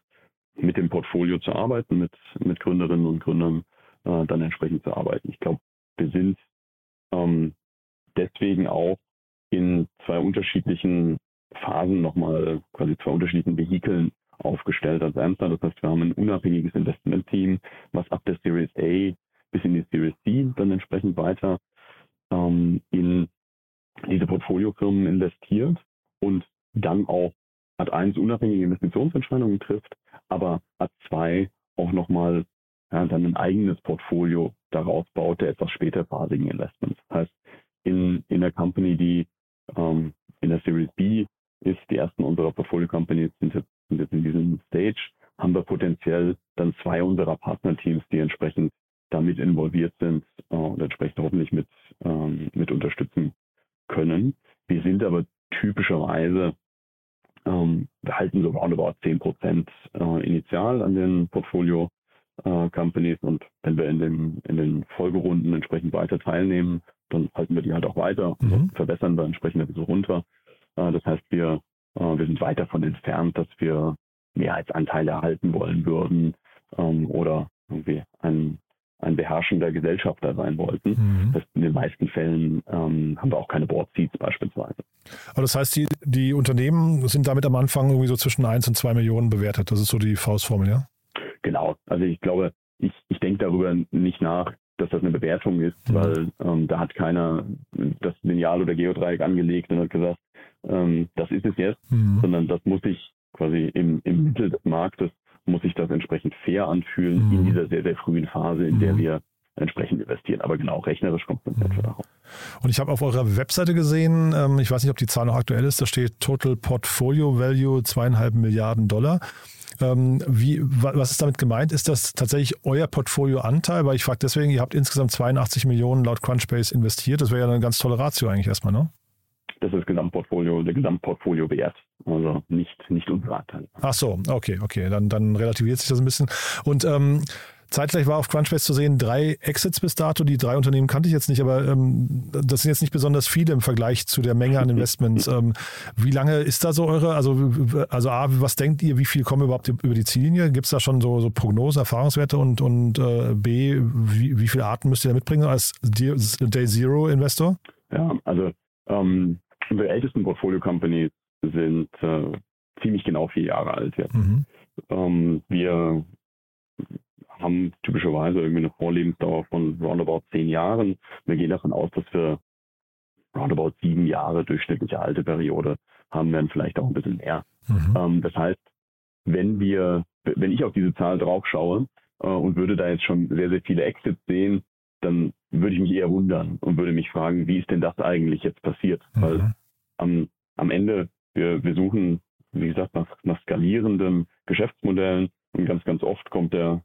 mit dem Portfolio zu arbeiten, mit, mit Gründerinnen und Gründern äh, dann entsprechend zu arbeiten. Ich glaube, wir sind ähm, deswegen auch in zwei unterschiedlichen Phasen nochmal quasi zwei unterschiedlichen Vehikeln aufgestellt als Amster. Das heißt, wir haben ein unabhängiges Investment-Team, was ab der Series A bis in die Series C dann entsprechend weiter ähm, in diese Portfoliofirmen investiert und dann auch Art 1 unabhängige Investitionsentscheidungen trifft, aber Art 2 auch nochmal ja, dann ein eigenes Portfolio daraus der etwas späterphasigen Investments. Das heißt, in, in der Company, die ähm, in der Series B ist, die ersten unserer Portfolio-Companies sind jetzt, sind jetzt in diesem Stage, haben wir potenziell dann zwei unserer Partnerteams, die entsprechend damit involviert sind äh, und entsprechend hoffentlich mit, ähm, mit unterstützen können. Wir sind aber typischerweise, ähm, wir halten so roundabout 10 Prozent äh, initial an den Portfolio äh, Companies und wenn wir in, dem, in den Folgerunden entsprechend weiter teilnehmen, dann halten wir die halt auch weiter, mhm. verbessern wir entsprechend ein bisschen runter. Äh, das heißt, wir, äh, wir sind weit davon entfernt, dass wir Mehrheitsanteile erhalten wollen würden ähm, oder irgendwie ein, ein beherrschender Gesellschafter sein wollten. Mhm. Das in den meisten Fällen ähm, haben wir auch keine Board Seats beispielsweise. Aber das heißt, die, die Unternehmen sind damit am Anfang irgendwie so zwischen 1 und 2 Millionen bewertet. Das ist so die Faustformel, ja? Genau. Also ich glaube, ich, ich denke darüber nicht nach, dass das eine Bewertung ist, mhm. weil ähm, da hat keiner das Lineal oder Geodreieck angelegt und hat gesagt, ähm, das ist es jetzt, mhm. sondern das muss ich quasi im, im Mittel des Marktes, muss ich das entsprechend fair anfühlen mhm. in dieser sehr, sehr frühen Phase, in der mhm. wir entsprechend investieren. Aber genau, rechnerisch kommt man mhm. darauf. Und ich habe auf eurer Webseite gesehen, ähm, ich weiß nicht, ob die Zahl noch aktuell ist, da steht Total Portfolio Value zweieinhalb Milliarden Dollar. Ähm, wie, was ist damit gemeint? Ist das tatsächlich euer Portfolioanteil? Weil ich frage deswegen, ihr habt insgesamt 82 Millionen laut Crunchbase investiert. Das wäre ja eine ganz tolle Ratio eigentlich erstmal, ne? Das ist das Gesamtportfolio, der Gesamtportfolio-Wert, also nicht, nicht unser Anteil. Ach so, okay, okay, dann, dann relativiert sich das ein bisschen. Und ähm, Zeitgleich war auf Crunchbase zu sehen, drei Exits bis dato. Die drei Unternehmen kannte ich jetzt nicht, aber ähm, das sind jetzt nicht besonders viele im Vergleich zu der Menge an [LAUGHS] Investments. ähm, wie lange ist da so eure, also, also A, was denkt ihr, wie viel kommen überhaupt über die Ziellinie? Gibt es da schon so, so Prognosen, Erfahrungswerte und, und äh, B, wie, wie viele Arten müsst ihr da mitbringen als Day Zero Investor? Ja, also ähm, unsere ältesten Portfolio-Companies sind äh, ziemlich genau vier Jahre alt jetzt. Mhm. Ähm, wir haben typischerweise irgendwie eine Vorlebensdauer von roundabout zehn Jahren. Wir gehen davon aus, dass wir roundabout sieben Jahre durchschnittliche Halteperiode haben werden, vielleicht auch ein bisschen mehr. Mhm. Ähm, das heißt, wenn wir, wenn ich auf diese Zahl drauf schaue äh, und würde da jetzt schon sehr, sehr viele Exits sehen, dann würde ich mich eher wundern und würde mich fragen, wie ist denn das eigentlich jetzt passiert? Mhm. Weil am, am Ende, wir, wir suchen, wie gesagt, nach, nach skalierenden Geschäftsmodellen und ganz, ganz oft kommt der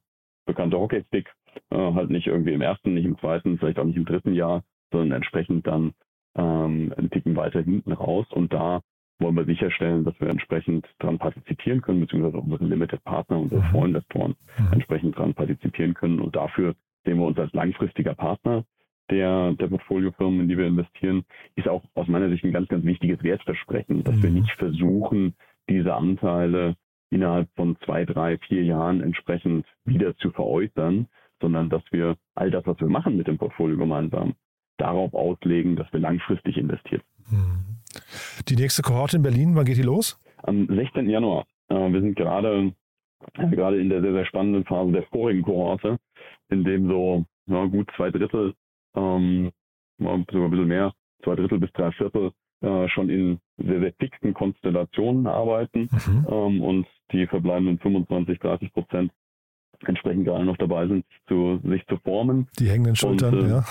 bekannte Hockeystick äh, halt nicht irgendwie im ersten, nicht im zweiten, vielleicht auch nicht im dritten Jahr, sondern entsprechend dann ähm, einen Ticken weiter hinten raus. Und da wollen wir sicherstellen, dass wir entsprechend dran partizipieren können, beziehungsweise unsere Limited Partner, unsere mhm. Vorinvestoren mhm. entsprechend dran partizipieren können. Und dafür sehen wir uns als langfristiger Partner der, der Portfoliofirmen, in die wir investieren, ist auch aus meiner Sicht ein ganz, ganz wichtiges Wertversprechen, dass mhm. wir nicht versuchen, diese Anteile innerhalb von zwei, drei, vier Jahren entsprechend wieder zu veräußern, sondern dass wir all das, was wir machen mit dem Portfolio gemeinsam, darauf auslegen, dass wir langfristig investieren. Mhm. Die nächste Kohorte in Berlin, wann geht die los? Am 16. Januar. Äh, wir sind gerade gerade in der sehr, sehr spannenden Phase der vorigen Kohorte, in dem so ja, gut zwei Drittel, ähm, sogar ein bisschen mehr, zwei Drittel bis drei Viertel äh, schon in sehr, sehr fixen Konstellationen arbeiten mhm. ähm, und die verbleibenden 25, 30 Prozent entsprechend gerade noch dabei sind, zu, sich zu formen. Die hängenden Schultern, und, äh, ja. [LAUGHS]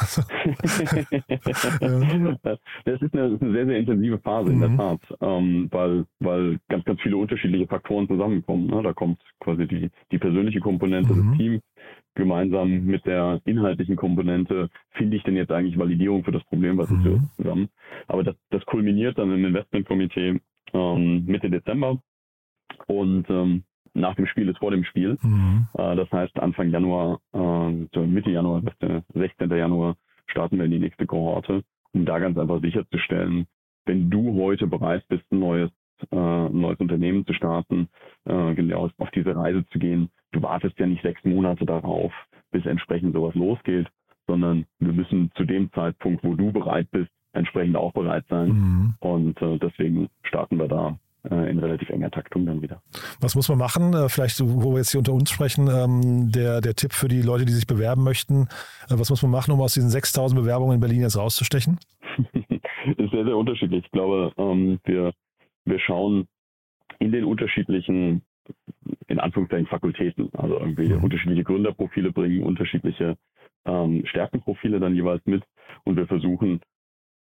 das ist eine, eine, sehr, sehr intensive Phase mhm. in der mhm. Tat, ähm, weil, weil ganz, ganz viele unterschiedliche Faktoren zusammenkommen. Ne? Da kommt quasi die, die persönliche Komponente mhm. des Teams gemeinsam mit der inhaltlichen Komponente. Finde ich denn jetzt eigentlich Validierung für das Problem, was mhm. wir zusammen? Aber das, das kulminiert dann im Investmentkomitee ähm, Mitte Dezember. Und ähm, nach dem Spiel ist vor dem Spiel. Mhm. Äh, das heißt, Anfang Januar, äh, Mitte Januar, 16. Januar, starten wir in die nächste Kohorte, um da ganz einfach sicherzustellen, wenn du heute bereit bist, ein neues, äh, ein neues Unternehmen zu starten, äh, genau auf diese Reise zu gehen, du wartest ja nicht sechs Monate darauf, bis entsprechend sowas losgeht, sondern wir müssen zu dem Zeitpunkt, wo du bereit bist, entsprechend auch bereit sein. Mhm. Und äh, deswegen starten wir da in relativ enger Taktung dann wieder. Was muss man machen? Vielleicht, wo wir jetzt hier unter uns sprechen, ähm, der, der Tipp für die Leute, die sich bewerben möchten. Was muss man machen, um aus diesen 6000 Bewerbungen in Berlin jetzt rauszustechen? [LAUGHS] ist sehr, sehr unterschiedlich. Ich glaube, ähm, wir, wir schauen in den unterschiedlichen, in Anführungszeichen, Fakultäten. Also irgendwie mhm. unterschiedliche Gründerprofile bringen unterschiedliche ähm, Stärkenprofile dann jeweils mit. Und wir versuchen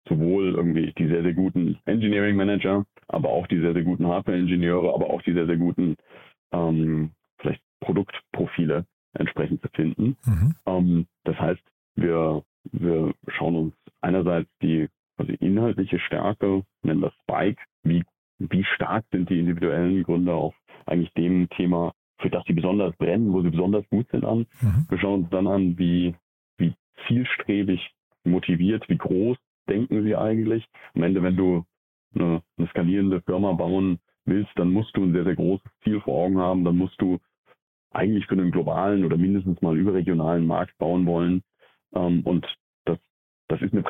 sowohl irgendwie die sehr, sehr guten Engineering Manager, aber auch die sehr, sehr guten Hardware-Ingenieure, aber auch die sehr, sehr guten ähm, vielleicht Produktprofile entsprechend zu finden. Mhm. Ähm, das heißt, wir, wir schauen uns einerseits die also inhaltliche Stärke, nennen das Spike, wie, wie stark sind die individuellen Gründer auf eigentlich dem Thema, für das sie besonders brennen, wo sie besonders gut sind an. Mhm. Wir schauen uns dann an, wie, wie zielstrebig motiviert, wie groß denken sie eigentlich? Am Ende, wenn du eine, eine skalierende Firma bauen willst, dann musst du ein sehr, sehr großes Ziel vor Augen haben. Dann musst du eigentlich für einen globalen oder mindestens mal überregionalen Markt bauen wollen. Ähm, und das, das ist eine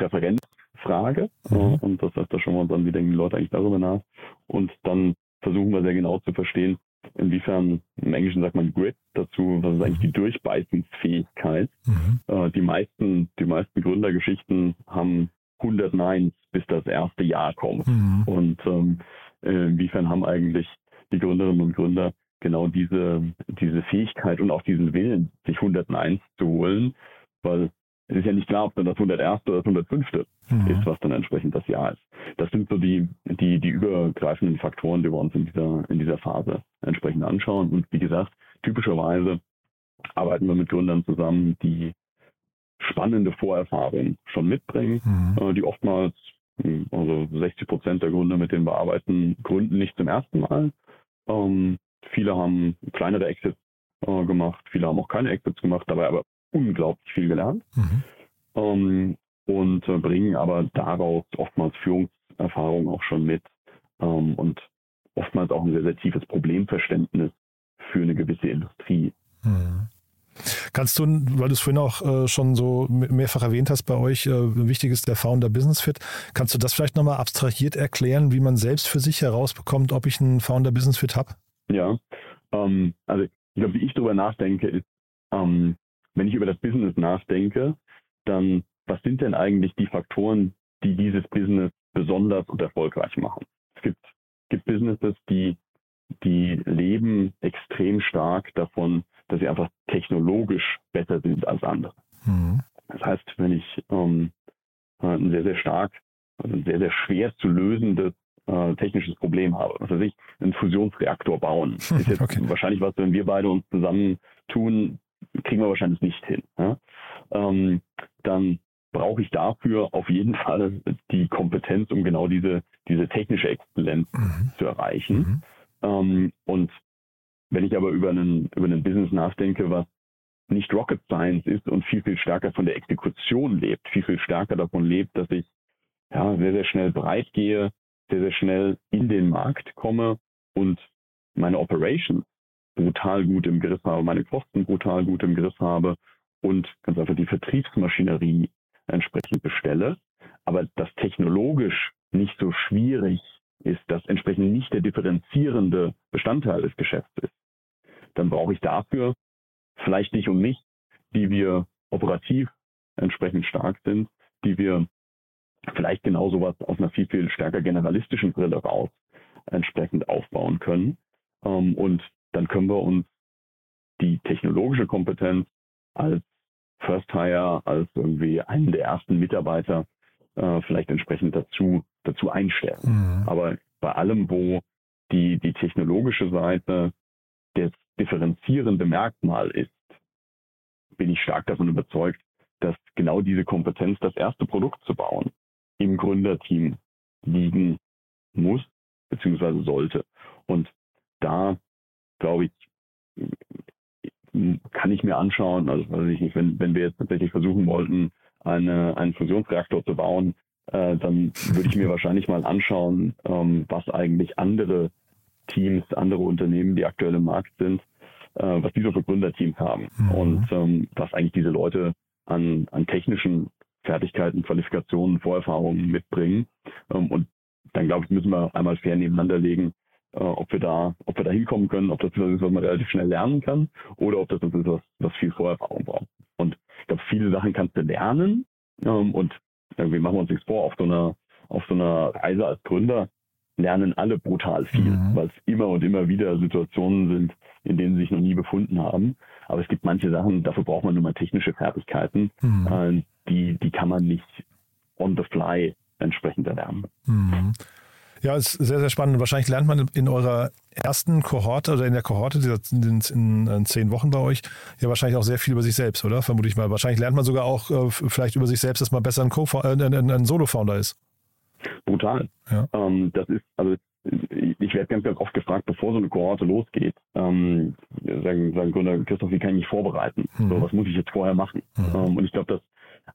Präferenzfrage. Mhm. Äh, und das heißt, da schauen wir uns an, wie denken die Leute eigentlich darüber nach. Und dann versuchen wir sehr genau zu verstehen, inwiefern, im Englischen sagt man Grid dazu, was ist eigentlich die Durchbeißensfähigkeit. Mhm. Äh, die meisten, die meisten Gründergeschichten haben 100 Neins, bis das erste Jahr kommt. Mhm. Und ähm, inwiefern haben eigentlich die Gründerinnen und Gründer genau diese, diese Fähigkeit und auch diesen Willen, sich 100 Neins zu holen, weil es ist ja nicht klar, ob dann das 101. oder das 105. Mhm. ist, was dann entsprechend das Jahr ist. Das sind so die, die, die übergreifenden Faktoren, die wir uns in dieser, in dieser Phase entsprechend anschauen. Und wie gesagt, typischerweise arbeiten wir mit Gründern zusammen, die spannende Vorerfahrungen schon mitbringen, mhm. äh, die oftmals, hm, also 60 Prozent der Gründer, mit denen wir arbeiten, gründen nicht zum ersten Mal. Ähm, viele haben kleinere Exits äh, gemacht. Viele haben auch keine Exits gemacht, dabei aber unglaublich viel gelernt. Mhm. Ähm, und äh, bringen aber daraus oftmals Führungserfahrung auch schon mit ähm, und oftmals auch ein sehr, sehr tiefes Problemverständnis für eine gewisse Industrie. Mhm. Kannst du, weil du es vorhin auch äh, schon so mehrfach erwähnt hast bei euch, äh, wichtig ist der Founder Business Fit. Kannst du das vielleicht nochmal abstrahiert erklären, wie man selbst für sich herausbekommt, ob ich einen Founder Business Fit habe? Ja, ähm, also ich glaube, wie ich darüber nachdenke, ist, ähm, wenn ich über das Business nachdenke, dann was sind denn eigentlich die Faktoren, die dieses Business besonders und erfolgreich machen? Es gibt, gibt Businesses, die, die leben extrem stark davon, dass sie einfach technologisch besser sind als andere. Mhm. Das heißt, wenn ich ähm, ein sehr, sehr stark, also ein sehr, sehr schwer zu lösendes äh, technisches Problem habe, was weiß ich, einen Fusionsreaktor bauen, [LAUGHS] ist jetzt okay. wahrscheinlich was, wenn wir beide uns zusammen tun, kriegen wir wahrscheinlich nicht hin. Ja? Ähm, dann brauche ich dafür auf jeden Fall die Kompetenz, um genau diese, diese technische Exzellenz mhm. zu erreichen. Mhm. Ähm, und wenn ich aber über einen, über einen Business nachdenke, was nicht Rocket Science ist und viel, viel stärker von der Exekution lebt, viel, viel stärker davon lebt, dass ich ja, sehr, sehr schnell breit gehe, sehr, sehr schnell in den Markt komme und meine Operations brutal gut im Griff habe, meine Kosten brutal gut im Griff habe und ganz einfach die Vertriebsmaschinerie entsprechend bestelle, aber das technologisch nicht so schwierig ist, das entsprechend nicht der differenzierende Bestandteil des Geschäfts ist, dann brauche ich dafür vielleicht dich und mich, die wir operativ entsprechend stark sind, die wir vielleicht genau sowas aus einer viel, viel stärker generalistischen Brille raus entsprechend aufbauen können. Ähm, und dann können wir uns die technologische Kompetenz als First Hire, als irgendwie einen der ersten Mitarbeiter äh, vielleicht entsprechend dazu, dazu einstellen. Mhm. Aber bei allem, wo die, die technologische Seite das differenzierende Merkmal ist, bin ich stark davon überzeugt, dass genau diese Kompetenz, das erste Produkt zu bauen, im Gründerteam liegen muss, beziehungsweise sollte. Und da, glaube ich, kann ich mir anschauen, also weiß ich nicht, wenn, wenn wir jetzt tatsächlich versuchen wollten, eine, einen Fusionsreaktor zu bauen, äh, dann würde ich mir wahrscheinlich mal anschauen, ähm, was eigentlich andere Teams, andere Unternehmen, die aktuell im Markt sind, äh, was die so für Gründerteams haben mhm. und ähm, was eigentlich diese Leute an, an technischen Fertigkeiten, Qualifikationen, Vorerfahrungen mitbringen. Ähm, und dann glaube ich, müssen wir einmal fair nebeneinander legen, äh, ob wir da, ob wir da hinkommen können, ob das etwas ist, was man relativ schnell lernen kann, oder ob das etwas ist, was, was viel Vorerfahrung braucht. Und ich glaube, viele Sachen kannst du lernen. Ähm, und irgendwie machen wir uns nichts vor, auf so einer, auf so einer Reise als Gründer lernen alle brutal viel, mhm. weil es immer und immer wieder Situationen sind, in denen sie sich noch nie befunden haben. Aber es gibt manche Sachen, dafür braucht man nur mal technische Fertigkeiten, mhm. äh, die, die kann man nicht on the fly entsprechend erlernen. Mhm. Ja, ist sehr, sehr spannend. Wahrscheinlich lernt man in eurer ersten Kohorte oder in der Kohorte, in, in, in zehn Wochen bei euch, ja wahrscheinlich auch sehr viel über sich selbst, oder? Vermute ich mal. Wahrscheinlich lernt man sogar auch äh, vielleicht über sich selbst, dass man besser ein, äh, ein, ein Solo-Founder ist. Brutal. Ja. Ähm, das ist, also ich werde ganz, ganz oft gefragt, bevor so eine Kohorte losgeht, ähm, sagen, sagen Gründer, Christoph, wie kann ich mich vorbereiten? Mhm. So, was muss ich jetzt vorher machen? Mhm. Ähm, und ich glaube, dass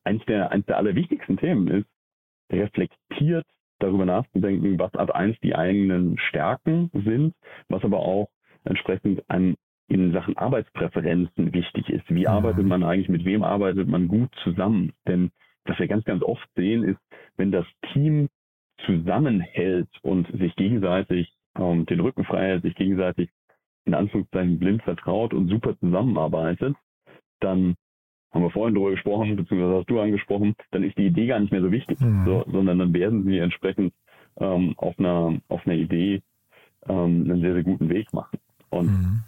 eins der, eins der allerwichtigsten Themen ist, reflektiert darüber nachzudenken, was ab eins die eigenen Stärken sind, was aber auch entsprechend an in Sachen Arbeitspräferenzen wichtig ist. Wie mhm. arbeitet man eigentlich, mit wem arbeitet man gut zusammen? Denn was wir ganz, ganz oft sehen, ist, wenn das Team zusammenhält und sich gegenseitig ähm, den Rücken frei hält, sich gegenseitig in Anführungszeichen blind vertraut und super zusammenarbeitet, dann haben wir vorhin darüber gesprochen, beziehungsweise hast du angesprochen, dann ist die Idee gar nicht mehr so wichtig, mhm. so, sondern dann werden sie entsprechend ähm, auf, einer, auf einer Idee ähm, einen sehr, sehr guten Weg machen. Und mhm.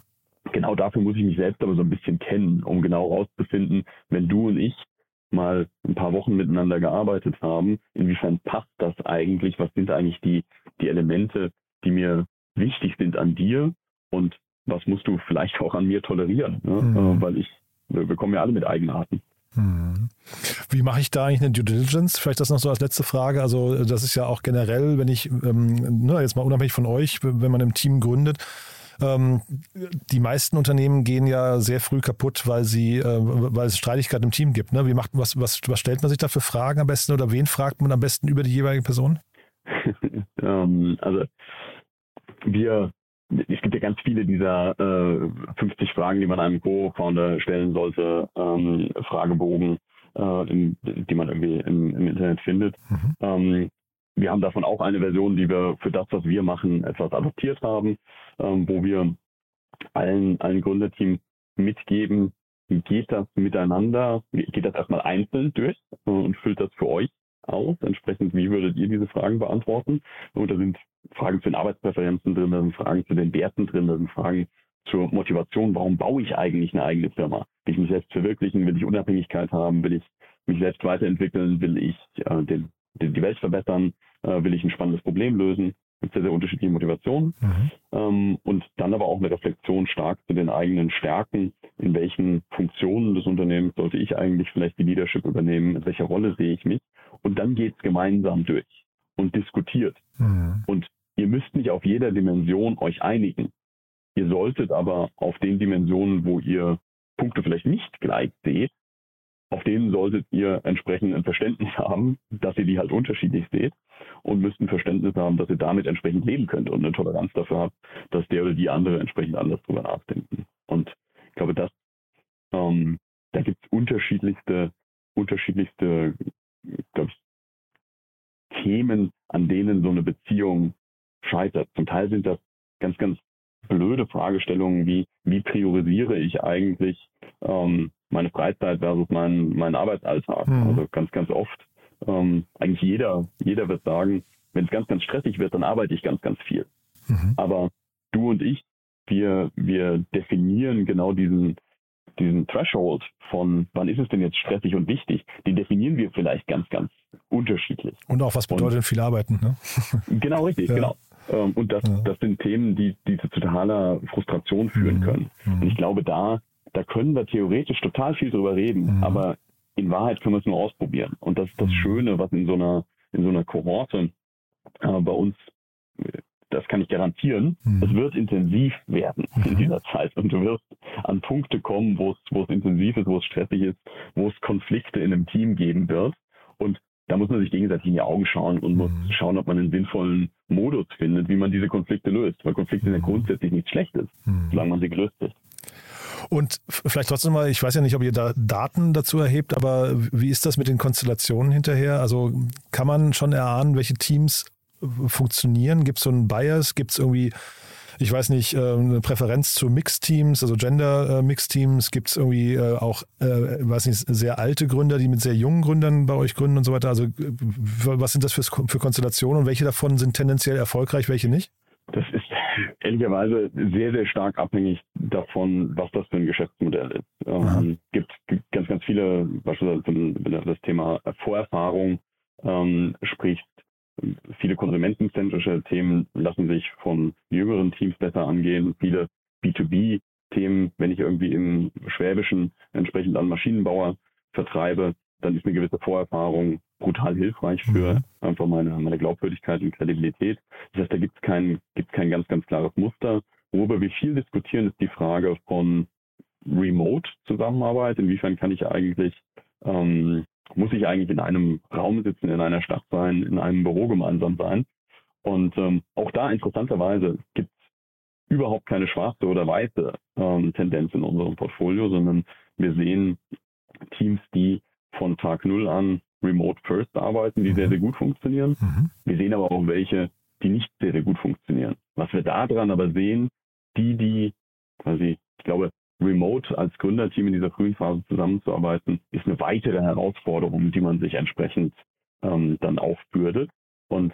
genau dafür muss ich mich selbst aber so ein bisschen kennen, um genau rauszufinden, wenn du und ich mal ein paar Wochen miteinander gearbeitet haben, inwiefern passt das eigentlich, was sind eigentlich die, die Elemente, die mir wichtig sind an dir und was musst du vielleicht auch an mir tolerieren, ne? mhm. äh, weil ich wir kommen ja alle mit Eigenarten. Hm. Wie mache ich da eigentlich eine Due Diligence? Vielleicht das noch so als letzte Frage. Also das ist ja auch generell, wenn ich, ähm, ne, jetzt mal unabhängig von euch, wenn man im Team gründet, Ähm, die meisten Unternehmen gehen ja sehr früh kaputt, weil sie, äh, weil es Streitigkeiten im Team gibt. Ne? Wie macht, was, was, was stellt man sich da für Fragen am besten oder wen fragt man am besten über die jeweilige Person? [LAUGHS] ähm, also wir es gibt ja ganz viele dieser äh, 50 Fragen, die man einem Co-Founder stellen sollte, ähm, Fragebogen, äh, in, die man irgendwie im, im Internet findet. Mhm. Ähm, wir haben davon auch eine Version, die wir für das, was wir machen, etwas adaptiert haben, ähm, wo wir allen, allen Gründerteams mitgeben, geht das miteinander, geht das erstmal einzeln durch und füllt das für euch aus. Entsprechend, wie würdet ihr diese Fragen beantworten? Und da sind Fragen zu den Arbeitspräferenzen drin, da sind Fragen zu den Werten drin, da sind Fragen zur Motivation, warum baue ich eigentlich eine eigene Firma? Will ich mich selbst verwirklichen? Will ich Unabhängigkeit haben? Will ich mich selbst weiterentwickeln? Will ich äh, den, den, die Welt verbessern? Äh, will ich ein spannendes Problem lösen? Es gibt sehr, sehr unterschiedliche Motivationen. Mhm. Ähm, und dann aber auch eine Reflexion stark zu den eigenen Stärken. In welchen Funktionen des Unternehmens sollte ich eigentlich vielleicht die Leadership übernehmen? In welcher Rolle sehe ich mich? Und dann geht es gemeinsam durch und diskutiert. Mhm. Und ihr müsst nicht auf jeder Dimension euch einigen. Ihr solltet aber auf den Dimensionen, wo ihr Punkte vielleicht nicht gleich seht, auf denen solltet ihr entsprechend ein Verständnis haben, dass ihr die halt unterschiedlich seht und müsst ein Verständnis haben, dass ihr damit entsprechend leben könnt und eine Toleranz dafür habt, dass der oder die andere entsprechend anders drüber nachdenken. Und ich glaube, das, ähm, da gibt es unterschiedlichste, unterschiedlichste, glaube ich, Themen, an denen so eine Beziehung scheitert. Zum Teil sind das ganz, ganz blöde Fragestellungen wie, wie priorisiere ich eigentlich ähm, meine Freizeit versus meinen mein Arbeitsalltag? Mhm. Also ganz, ganz oft, ähm, eigentlich jeder, jeder wird sagen, wenn es ganz, ganz stressig wird, dann arbeite ich ganz, ganz viel. Mhm. Aber du und ich, wir, wir definieren genau diesen, diesen Threshold von, wann ist es denn jetzt stressig und wichtig, den definieren wir vielleicht ganz, ganz unterschiedlich. Und auch was bedeutet und, viel arbeiten, ne? [LAUGHS] Genau, richtig, ja. genau. Ähm, und das, ja. das sind Themen, die, die zu totaler Frustration führen mhm. können. Mhm. Und ich glaube, da, da können wir theoretisch total viel drüber reden, mhm. aber in Wahrheit können wir es nur ausprobieren. Und das ist das mhm. Schöne, was in so einer, in so einer Kohorte äh, bei uns, das kann ich garantieren, mhm. es wird intensiv werden in mhm. dieser Zeit. Und du wirst an Punkte kommen, wo es, wo es intensiv ist, wo es stressig ist, wo es Konflikte in einem Team geben wird. Und da muss man sich gegenseitig in die Augen schauen und muss mhm. schauen, ob man einen sinnvollen Modus findet, wie man diese Konflikte löst. Weil Konflikte sind ja mhm. grundsätzlich nichts Schlechtes, mhm. solange man sie gelöst ist. Und vielleicht trotzdem mal, ich weiß ja nicht, ob ihr da Daten dazu erhebt, aber wie ist das mit den Konstellationen hinterher? Also kann man schon erahnen, welche Teams funktionieren? Gibt es so einen Bias? Gibt es irgendwie ich weiß nicht, äh, eine Präferenz zu Mixteams, also Gender-Mixteams? Gibt es irgendwie äh, auch, äh, weiß nicht, sehr alte Gründer, die mit sehr jungen Gründern bei euch gründen und so weiter? Also was sind das für Konstellationen und welche davon sind tendenziell erfolgreich, welche nicht? Das ist ehrlicherweise sehr, sehr stark abhängig davon, was das für ein Geschäftsmodell ist. Ähm, gibt, gibt ganz, ganz viele, beispielsweise das Thema Vorerfahrung ähm, sprichst, Viele konsumentenzentrische Themen lassen sich von jüngeren Teams besser angehen. Viele B2B-Themen, wenn ich irgendwie im Schwäbischen entsprechend an Maschinenbauer vertreibe, dann ist eine gewisse Vorerfahrung brutal hilfreich für mhm. einfach meine, meine Glaubwürdigkeit und Kredibilität. Das heißt, da gibt es kein, gibt's kein ganz, ganz klares Muster. Worüber wir viel diskutieren, ist die Frage von Remote-Zusammenarbeit. Inwiefern kann ich eigentlich ähm, muss ich eigentlich in einem Raum sitzen, in einer Stadt sein, in einem Büro gemeinsam sein. Und ähm, auch da interessanterweise gibt es überhaupt keine schwarze oder weiße ähm, Tendenz in unserem Portfolio, sondern wir sehen Teams, die von Tag Null an remote first arbeiten, die mhm. sehr, sehr gut funktionieren. Mhm. Wir sehen aber auch welche, die nicht sehr, sehr gut funktionieren. Was wir daran aber sehen, die, die quasi, ich glaube, remote als Gründerteam in dieser frühen Phase zusammenzuarbeiten, ist eine weitere Herausforderung, die man sich entsprechend ähm, dann aufbürdet. Und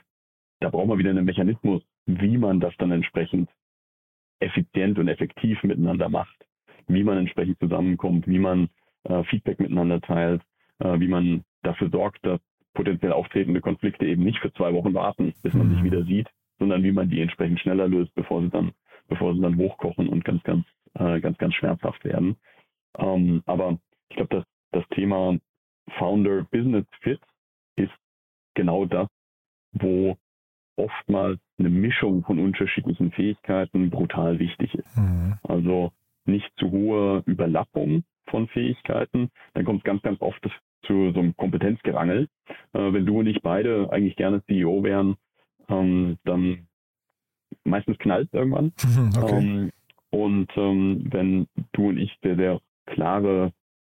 da braucht man wieder einen Mechanismus, wie man das dann entsprechend effizient und effektiv miteinander macht, wie man entsprechend zusammenkommt, wie man äh, Feedback miteinander teilt, äh, wie man dafür sorgt, dass potenziell auftretende Konflikte eben nicht für zwei Wochen warten, bis man mhm. sich wieder sieht, sondern wie man die entsprechend schneller löst, bevor sie dann, bevor sie dann hochkochen und ganz, ganz äh, ganz, ganz schmerzhaft werden. Ähm, aber ich glaube, dass das Thema Founder Business Fit ist genau das, wo oftmals eine Mischung von unterschiedlichen Fähigkeiten brutal wichtig ist. Mhm. Also nicht zu hohe Überlappung von Fähigkeiten. Dann kommt es ganz, ganz oft zu so einem Kompetenzgerangel. Äh, wenn du und ich beide eigentlich gerne CEO wären, ähm, dann meistens knallt irgendwann. [LAUGHS] Okay. Ähm, und ähm, wenn du und ich sehr, sehr klare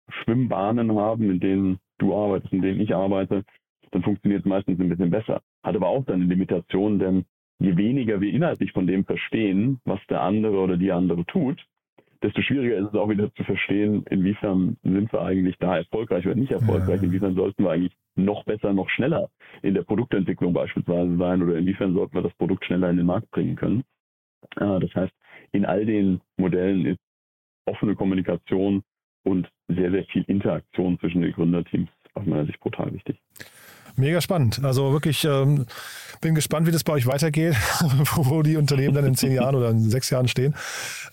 Schwimmbahnen haben, in denen du arbeitest, in denen ich arbeite, dann funktioniert es meistens ein bisschen besser. Hat aber auch seine Limitation, denn je weniger wir inhaltlich von dem verstehen, was der andere oder die andere tut, desto schwieriger ist es auch wieder zu verstehen, inwiefern sind wir eigentlich da erfolgreich oder nicht erfolgreich, ja. inwiefern sollten wir eigentlich noch besser, noch schneller in der Produktentwicklung beispielsweise sein oder inwiefern sollten wir das Produkt schneller in den Markt bringen können. Äh, das heißt, in all den Modellen ist offene Kommunikation und sehr, sehr viel Interaktion zwischen den Gründerteams aus meiner Sicht brutal wichtig. Mega spannend. Also wirklich, ähm, bin gespannt, wie das bei euch weitergeht, [LAUGHS] wo die Unternehmen dann in zehn Jahren oder in sechs Jahren stehen.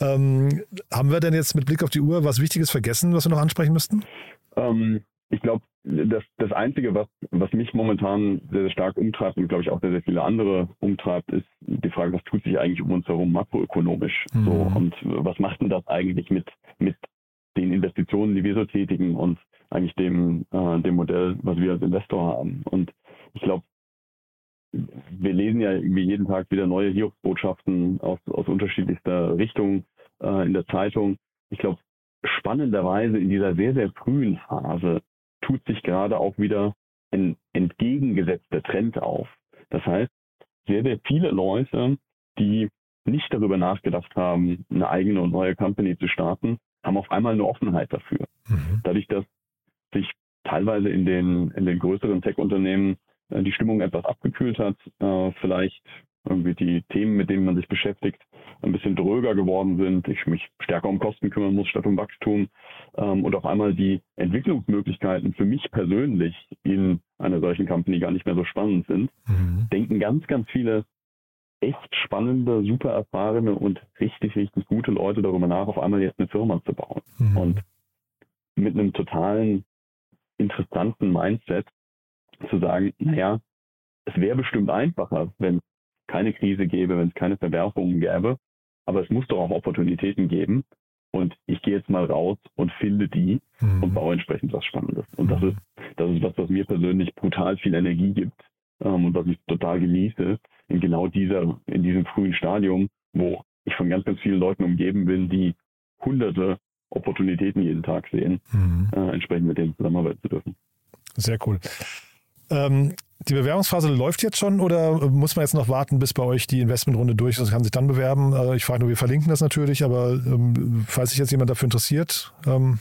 Ähm, haben wir denn jetzt mit Blick auf die Uhr was Wichtiges vergessen, was wir noch ansprechen müssten? Ähm, ich glaube, das, das Einzige, was, was mich momentan sehr, sehr stark umtreibt und glaube ich auch sehr, sehr viele andere umtreibt, ist die Frage, was tut sich eigentlich um uns herum makroökonomisch? Mhm. So, und was macht denn das eigentlich mit, mit den Investitionen, die wir so tätigen und eigentlich dem, äh, dem Modell, was wir als Investor haben. Und ich glaube, wir lesen ja irgendwie jeden Tag wieder neue Hiobsbotschaften aus, aus unterschiedlichster Richtung äh, in der Zeitung. Ich glaube, spannenderweise in dieser sehr, sehr frühen Phase tut sich gerade auch wieder ein entgegengesetzter Trend auf. Das heißt, sehr, sehr viele Leute, die nicht darüber nachgedacht haben, eine eigene und neue Company zu starten, haben auf einmal eine Offenheit dafür. Mhm. Dadurch, dass sich teilweise in den, in den größeren Tech-Unternehmen äh, die Stimmung etwas abgekühlt hat, äh, vielleicht irgendwie die Themen, mit denen man sich beschäftigt, ein bisschen dröger geworden sind, ich mich stärker um Kosten kümmern muss statt um Wachstum ähm, und auf einmal die Entwicklungsmöglichkeiten für mich persönlich in einer solchen Company gar nicht mehr so spannend sind, mhm. denken ganz, ganz viele echt spannende, super erfahrene und richtig, richtig gute Leute darüber nach, auf einmal jetzt eine Firma zu bauen. Mhm. Und mit einem totalen interessanten Mindset zu sagen, naja, es wäre bestimmt einfacher, wenn es keine Krise gäbe, wenn es keine Verwerfungen gäbe, aber es muss doch auch Opportunitäten geben. Und ich gehe jetzt mal raus und finde die mhm. und baue entsprechend was Spannendes. Und das mhm. ist, das ist was, was mir persönlich brutal viel Energie gibt ähm, und was ich total genieße in genau dieser, in diesem frühen Stadium, wo ich von ganz, ganz vielen Leuten umgeben bin, die hunderte Opportunitäten jeden Tag sehen, mhm. äh, entsprechend mit denen zusammenarbeiten zu dürfen. Sehr cool. Ähm, die Bewerbungsphase läuft jetzt schon oder muss man jetzt noch warten, bis bei euch die Investmentrunde durch ist und kann sich dann bewerben? Also ich frage nur, wir verlinken das natürlich, aber ähm, falls sich jetzt jemand dafür interessiert, ähm,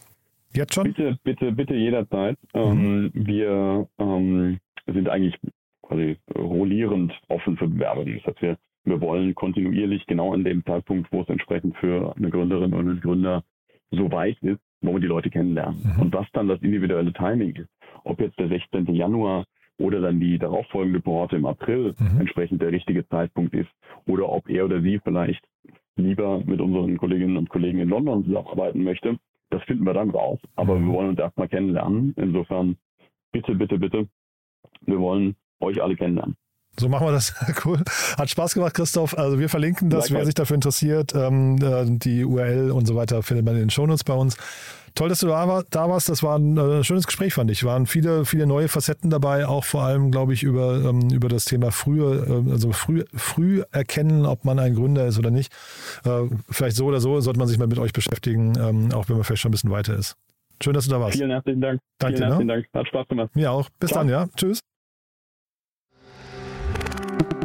jetzt schon? Bitte, bitte, bitte jederzeit. Ähm, mhm. wir ähm, sind eigentlich quasi rollierend offen für Bewerbungen. Das heißt, wir, wir wollen kontinuierlich genau an dem Zeitpunkt, wo es entsprechend für eine Gründerin oder einen Gründer so weit ist, wo wir die Leute kennenlernen. Mhm. Und was dann das individuelle Timing ist, ob jetzt der 16. Januar oder dann die darauffolgende Kohorte im April mhm. entsprechend der richtige Zeitpunkt ist oder ob er oder sie vielleicht lieber mit unseren Kolleginnen und Kollegen in London zusammenarbeiten möchte, das finden wir dann raus. Aber mhm. wir wollen uns erstmal kennenlernen. Insofern bitte, bitte, bitte, wir wollen euch alle kennenlernen. So machen wir das. [LAUGHS] Cool. Hat Spaß gemacht, Christoph. Also wir verlinken das, wer sich dafür interessiert. Ähm, äh, die URL und so weiter findet man in den Shownotes bei uns. Toll, dass du da, warst. Das war ein äh, schönes Gespräch, fand ich. Waren viele, viele neue Facetten dabei, auch vor allem, glaube ich, über, ähm, über das Thema frühe, äh, also früh, früh erkennen, ob man ein Gründer ist oder nicht. vielleicht so oder so sollte man sich mal mit euch beschäftigen, ähm, auch wenn man vielleicht schon ein bisschen weiter ist. Schön, dass du da warst. Vielen herzlichen Dank. Danke Vielen herzlichen ne? Dank. Hat Spaß gemacht. Mir auch. Bis Ciao. dann, ja. Tschüss.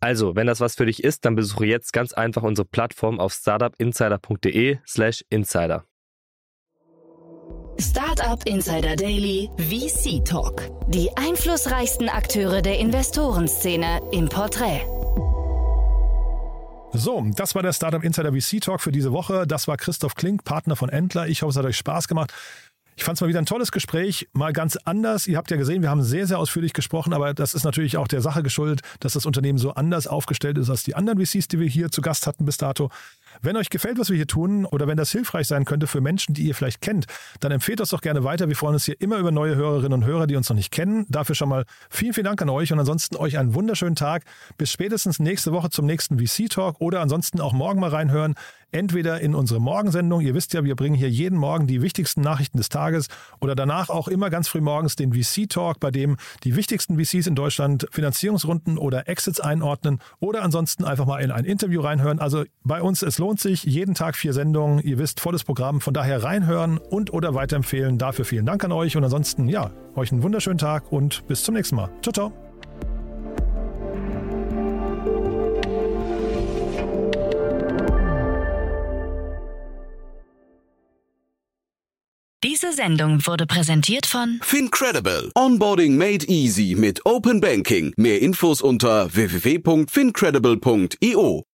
Also, wenn das was für dich ist, dann besuche jetzt ganz einfach unsere Plattform auf startupinsider.de/slash insider. Startup Insider Daily VC Talk. Die einflussreichsten Akteure der Investorenszene im Porträt. So, das war der Startup Insider VC Talk für diese Woche. Das war Christoph Klink, Partner von Entler. Ich hoffe, es hat euch Spaß gemacht. Ich fand es mal wieder ein tolles Gespräch, mal ganz anders. Ihr habt ja gesehen, wir haben sehr, sehr ausführlich gesprochen, aber das ist natürlich auch der Sache geschuldet, dass das Unternehmen so anders aufgestellt ist als die anderen VCs, die wir hier zu Gast hatten bis dato. Wenn euch gefällt, was wir hier tun oder wenn das hilfreich sein könnte für Menschen, die ihr vielleicht kennt, dann empfehlt das doch gerne weiter. Wir freuen uns hier immer über neue Hörerinnen und Hörer, die uns noch nicht kennen. Dafür schon mal vielen, vielen Dank an euch und ansonsten euch einen wunderschönen Tag. Bis spätestens nächste Woche zum nächsten VC-Talk oder ansonsten auch morgen mal reinhören. Entweder in unsere Morgensendung, ihr wisst ja, wir bringen hier jeden Morgen die wichtigsten Nachrichten des Tages oder danach auch immer ganz früh morgens den VC-Talk, bei dem die wichtigsten VCs in Deutschland Finanzierungsrunden oder Exits einordnen oder ansonsten einfach mal in ein Interview reinhören. Also bei uns, es lohnt sich, jeden Tag vier Sendungen, ihr wisst, volles Programm, von daher reinhören und oder weiterempfehlen. Dafür vielen Dank an euch und ansonsten, ja, euch einen wunderschönen Tag und bis zum nächsten Mal. Ciao, ciao. Diese Sendung wurde präsentiert von Fincredible. Onboarding made easy mit Open Banking. Mehr Infos unter www.fincredible.io.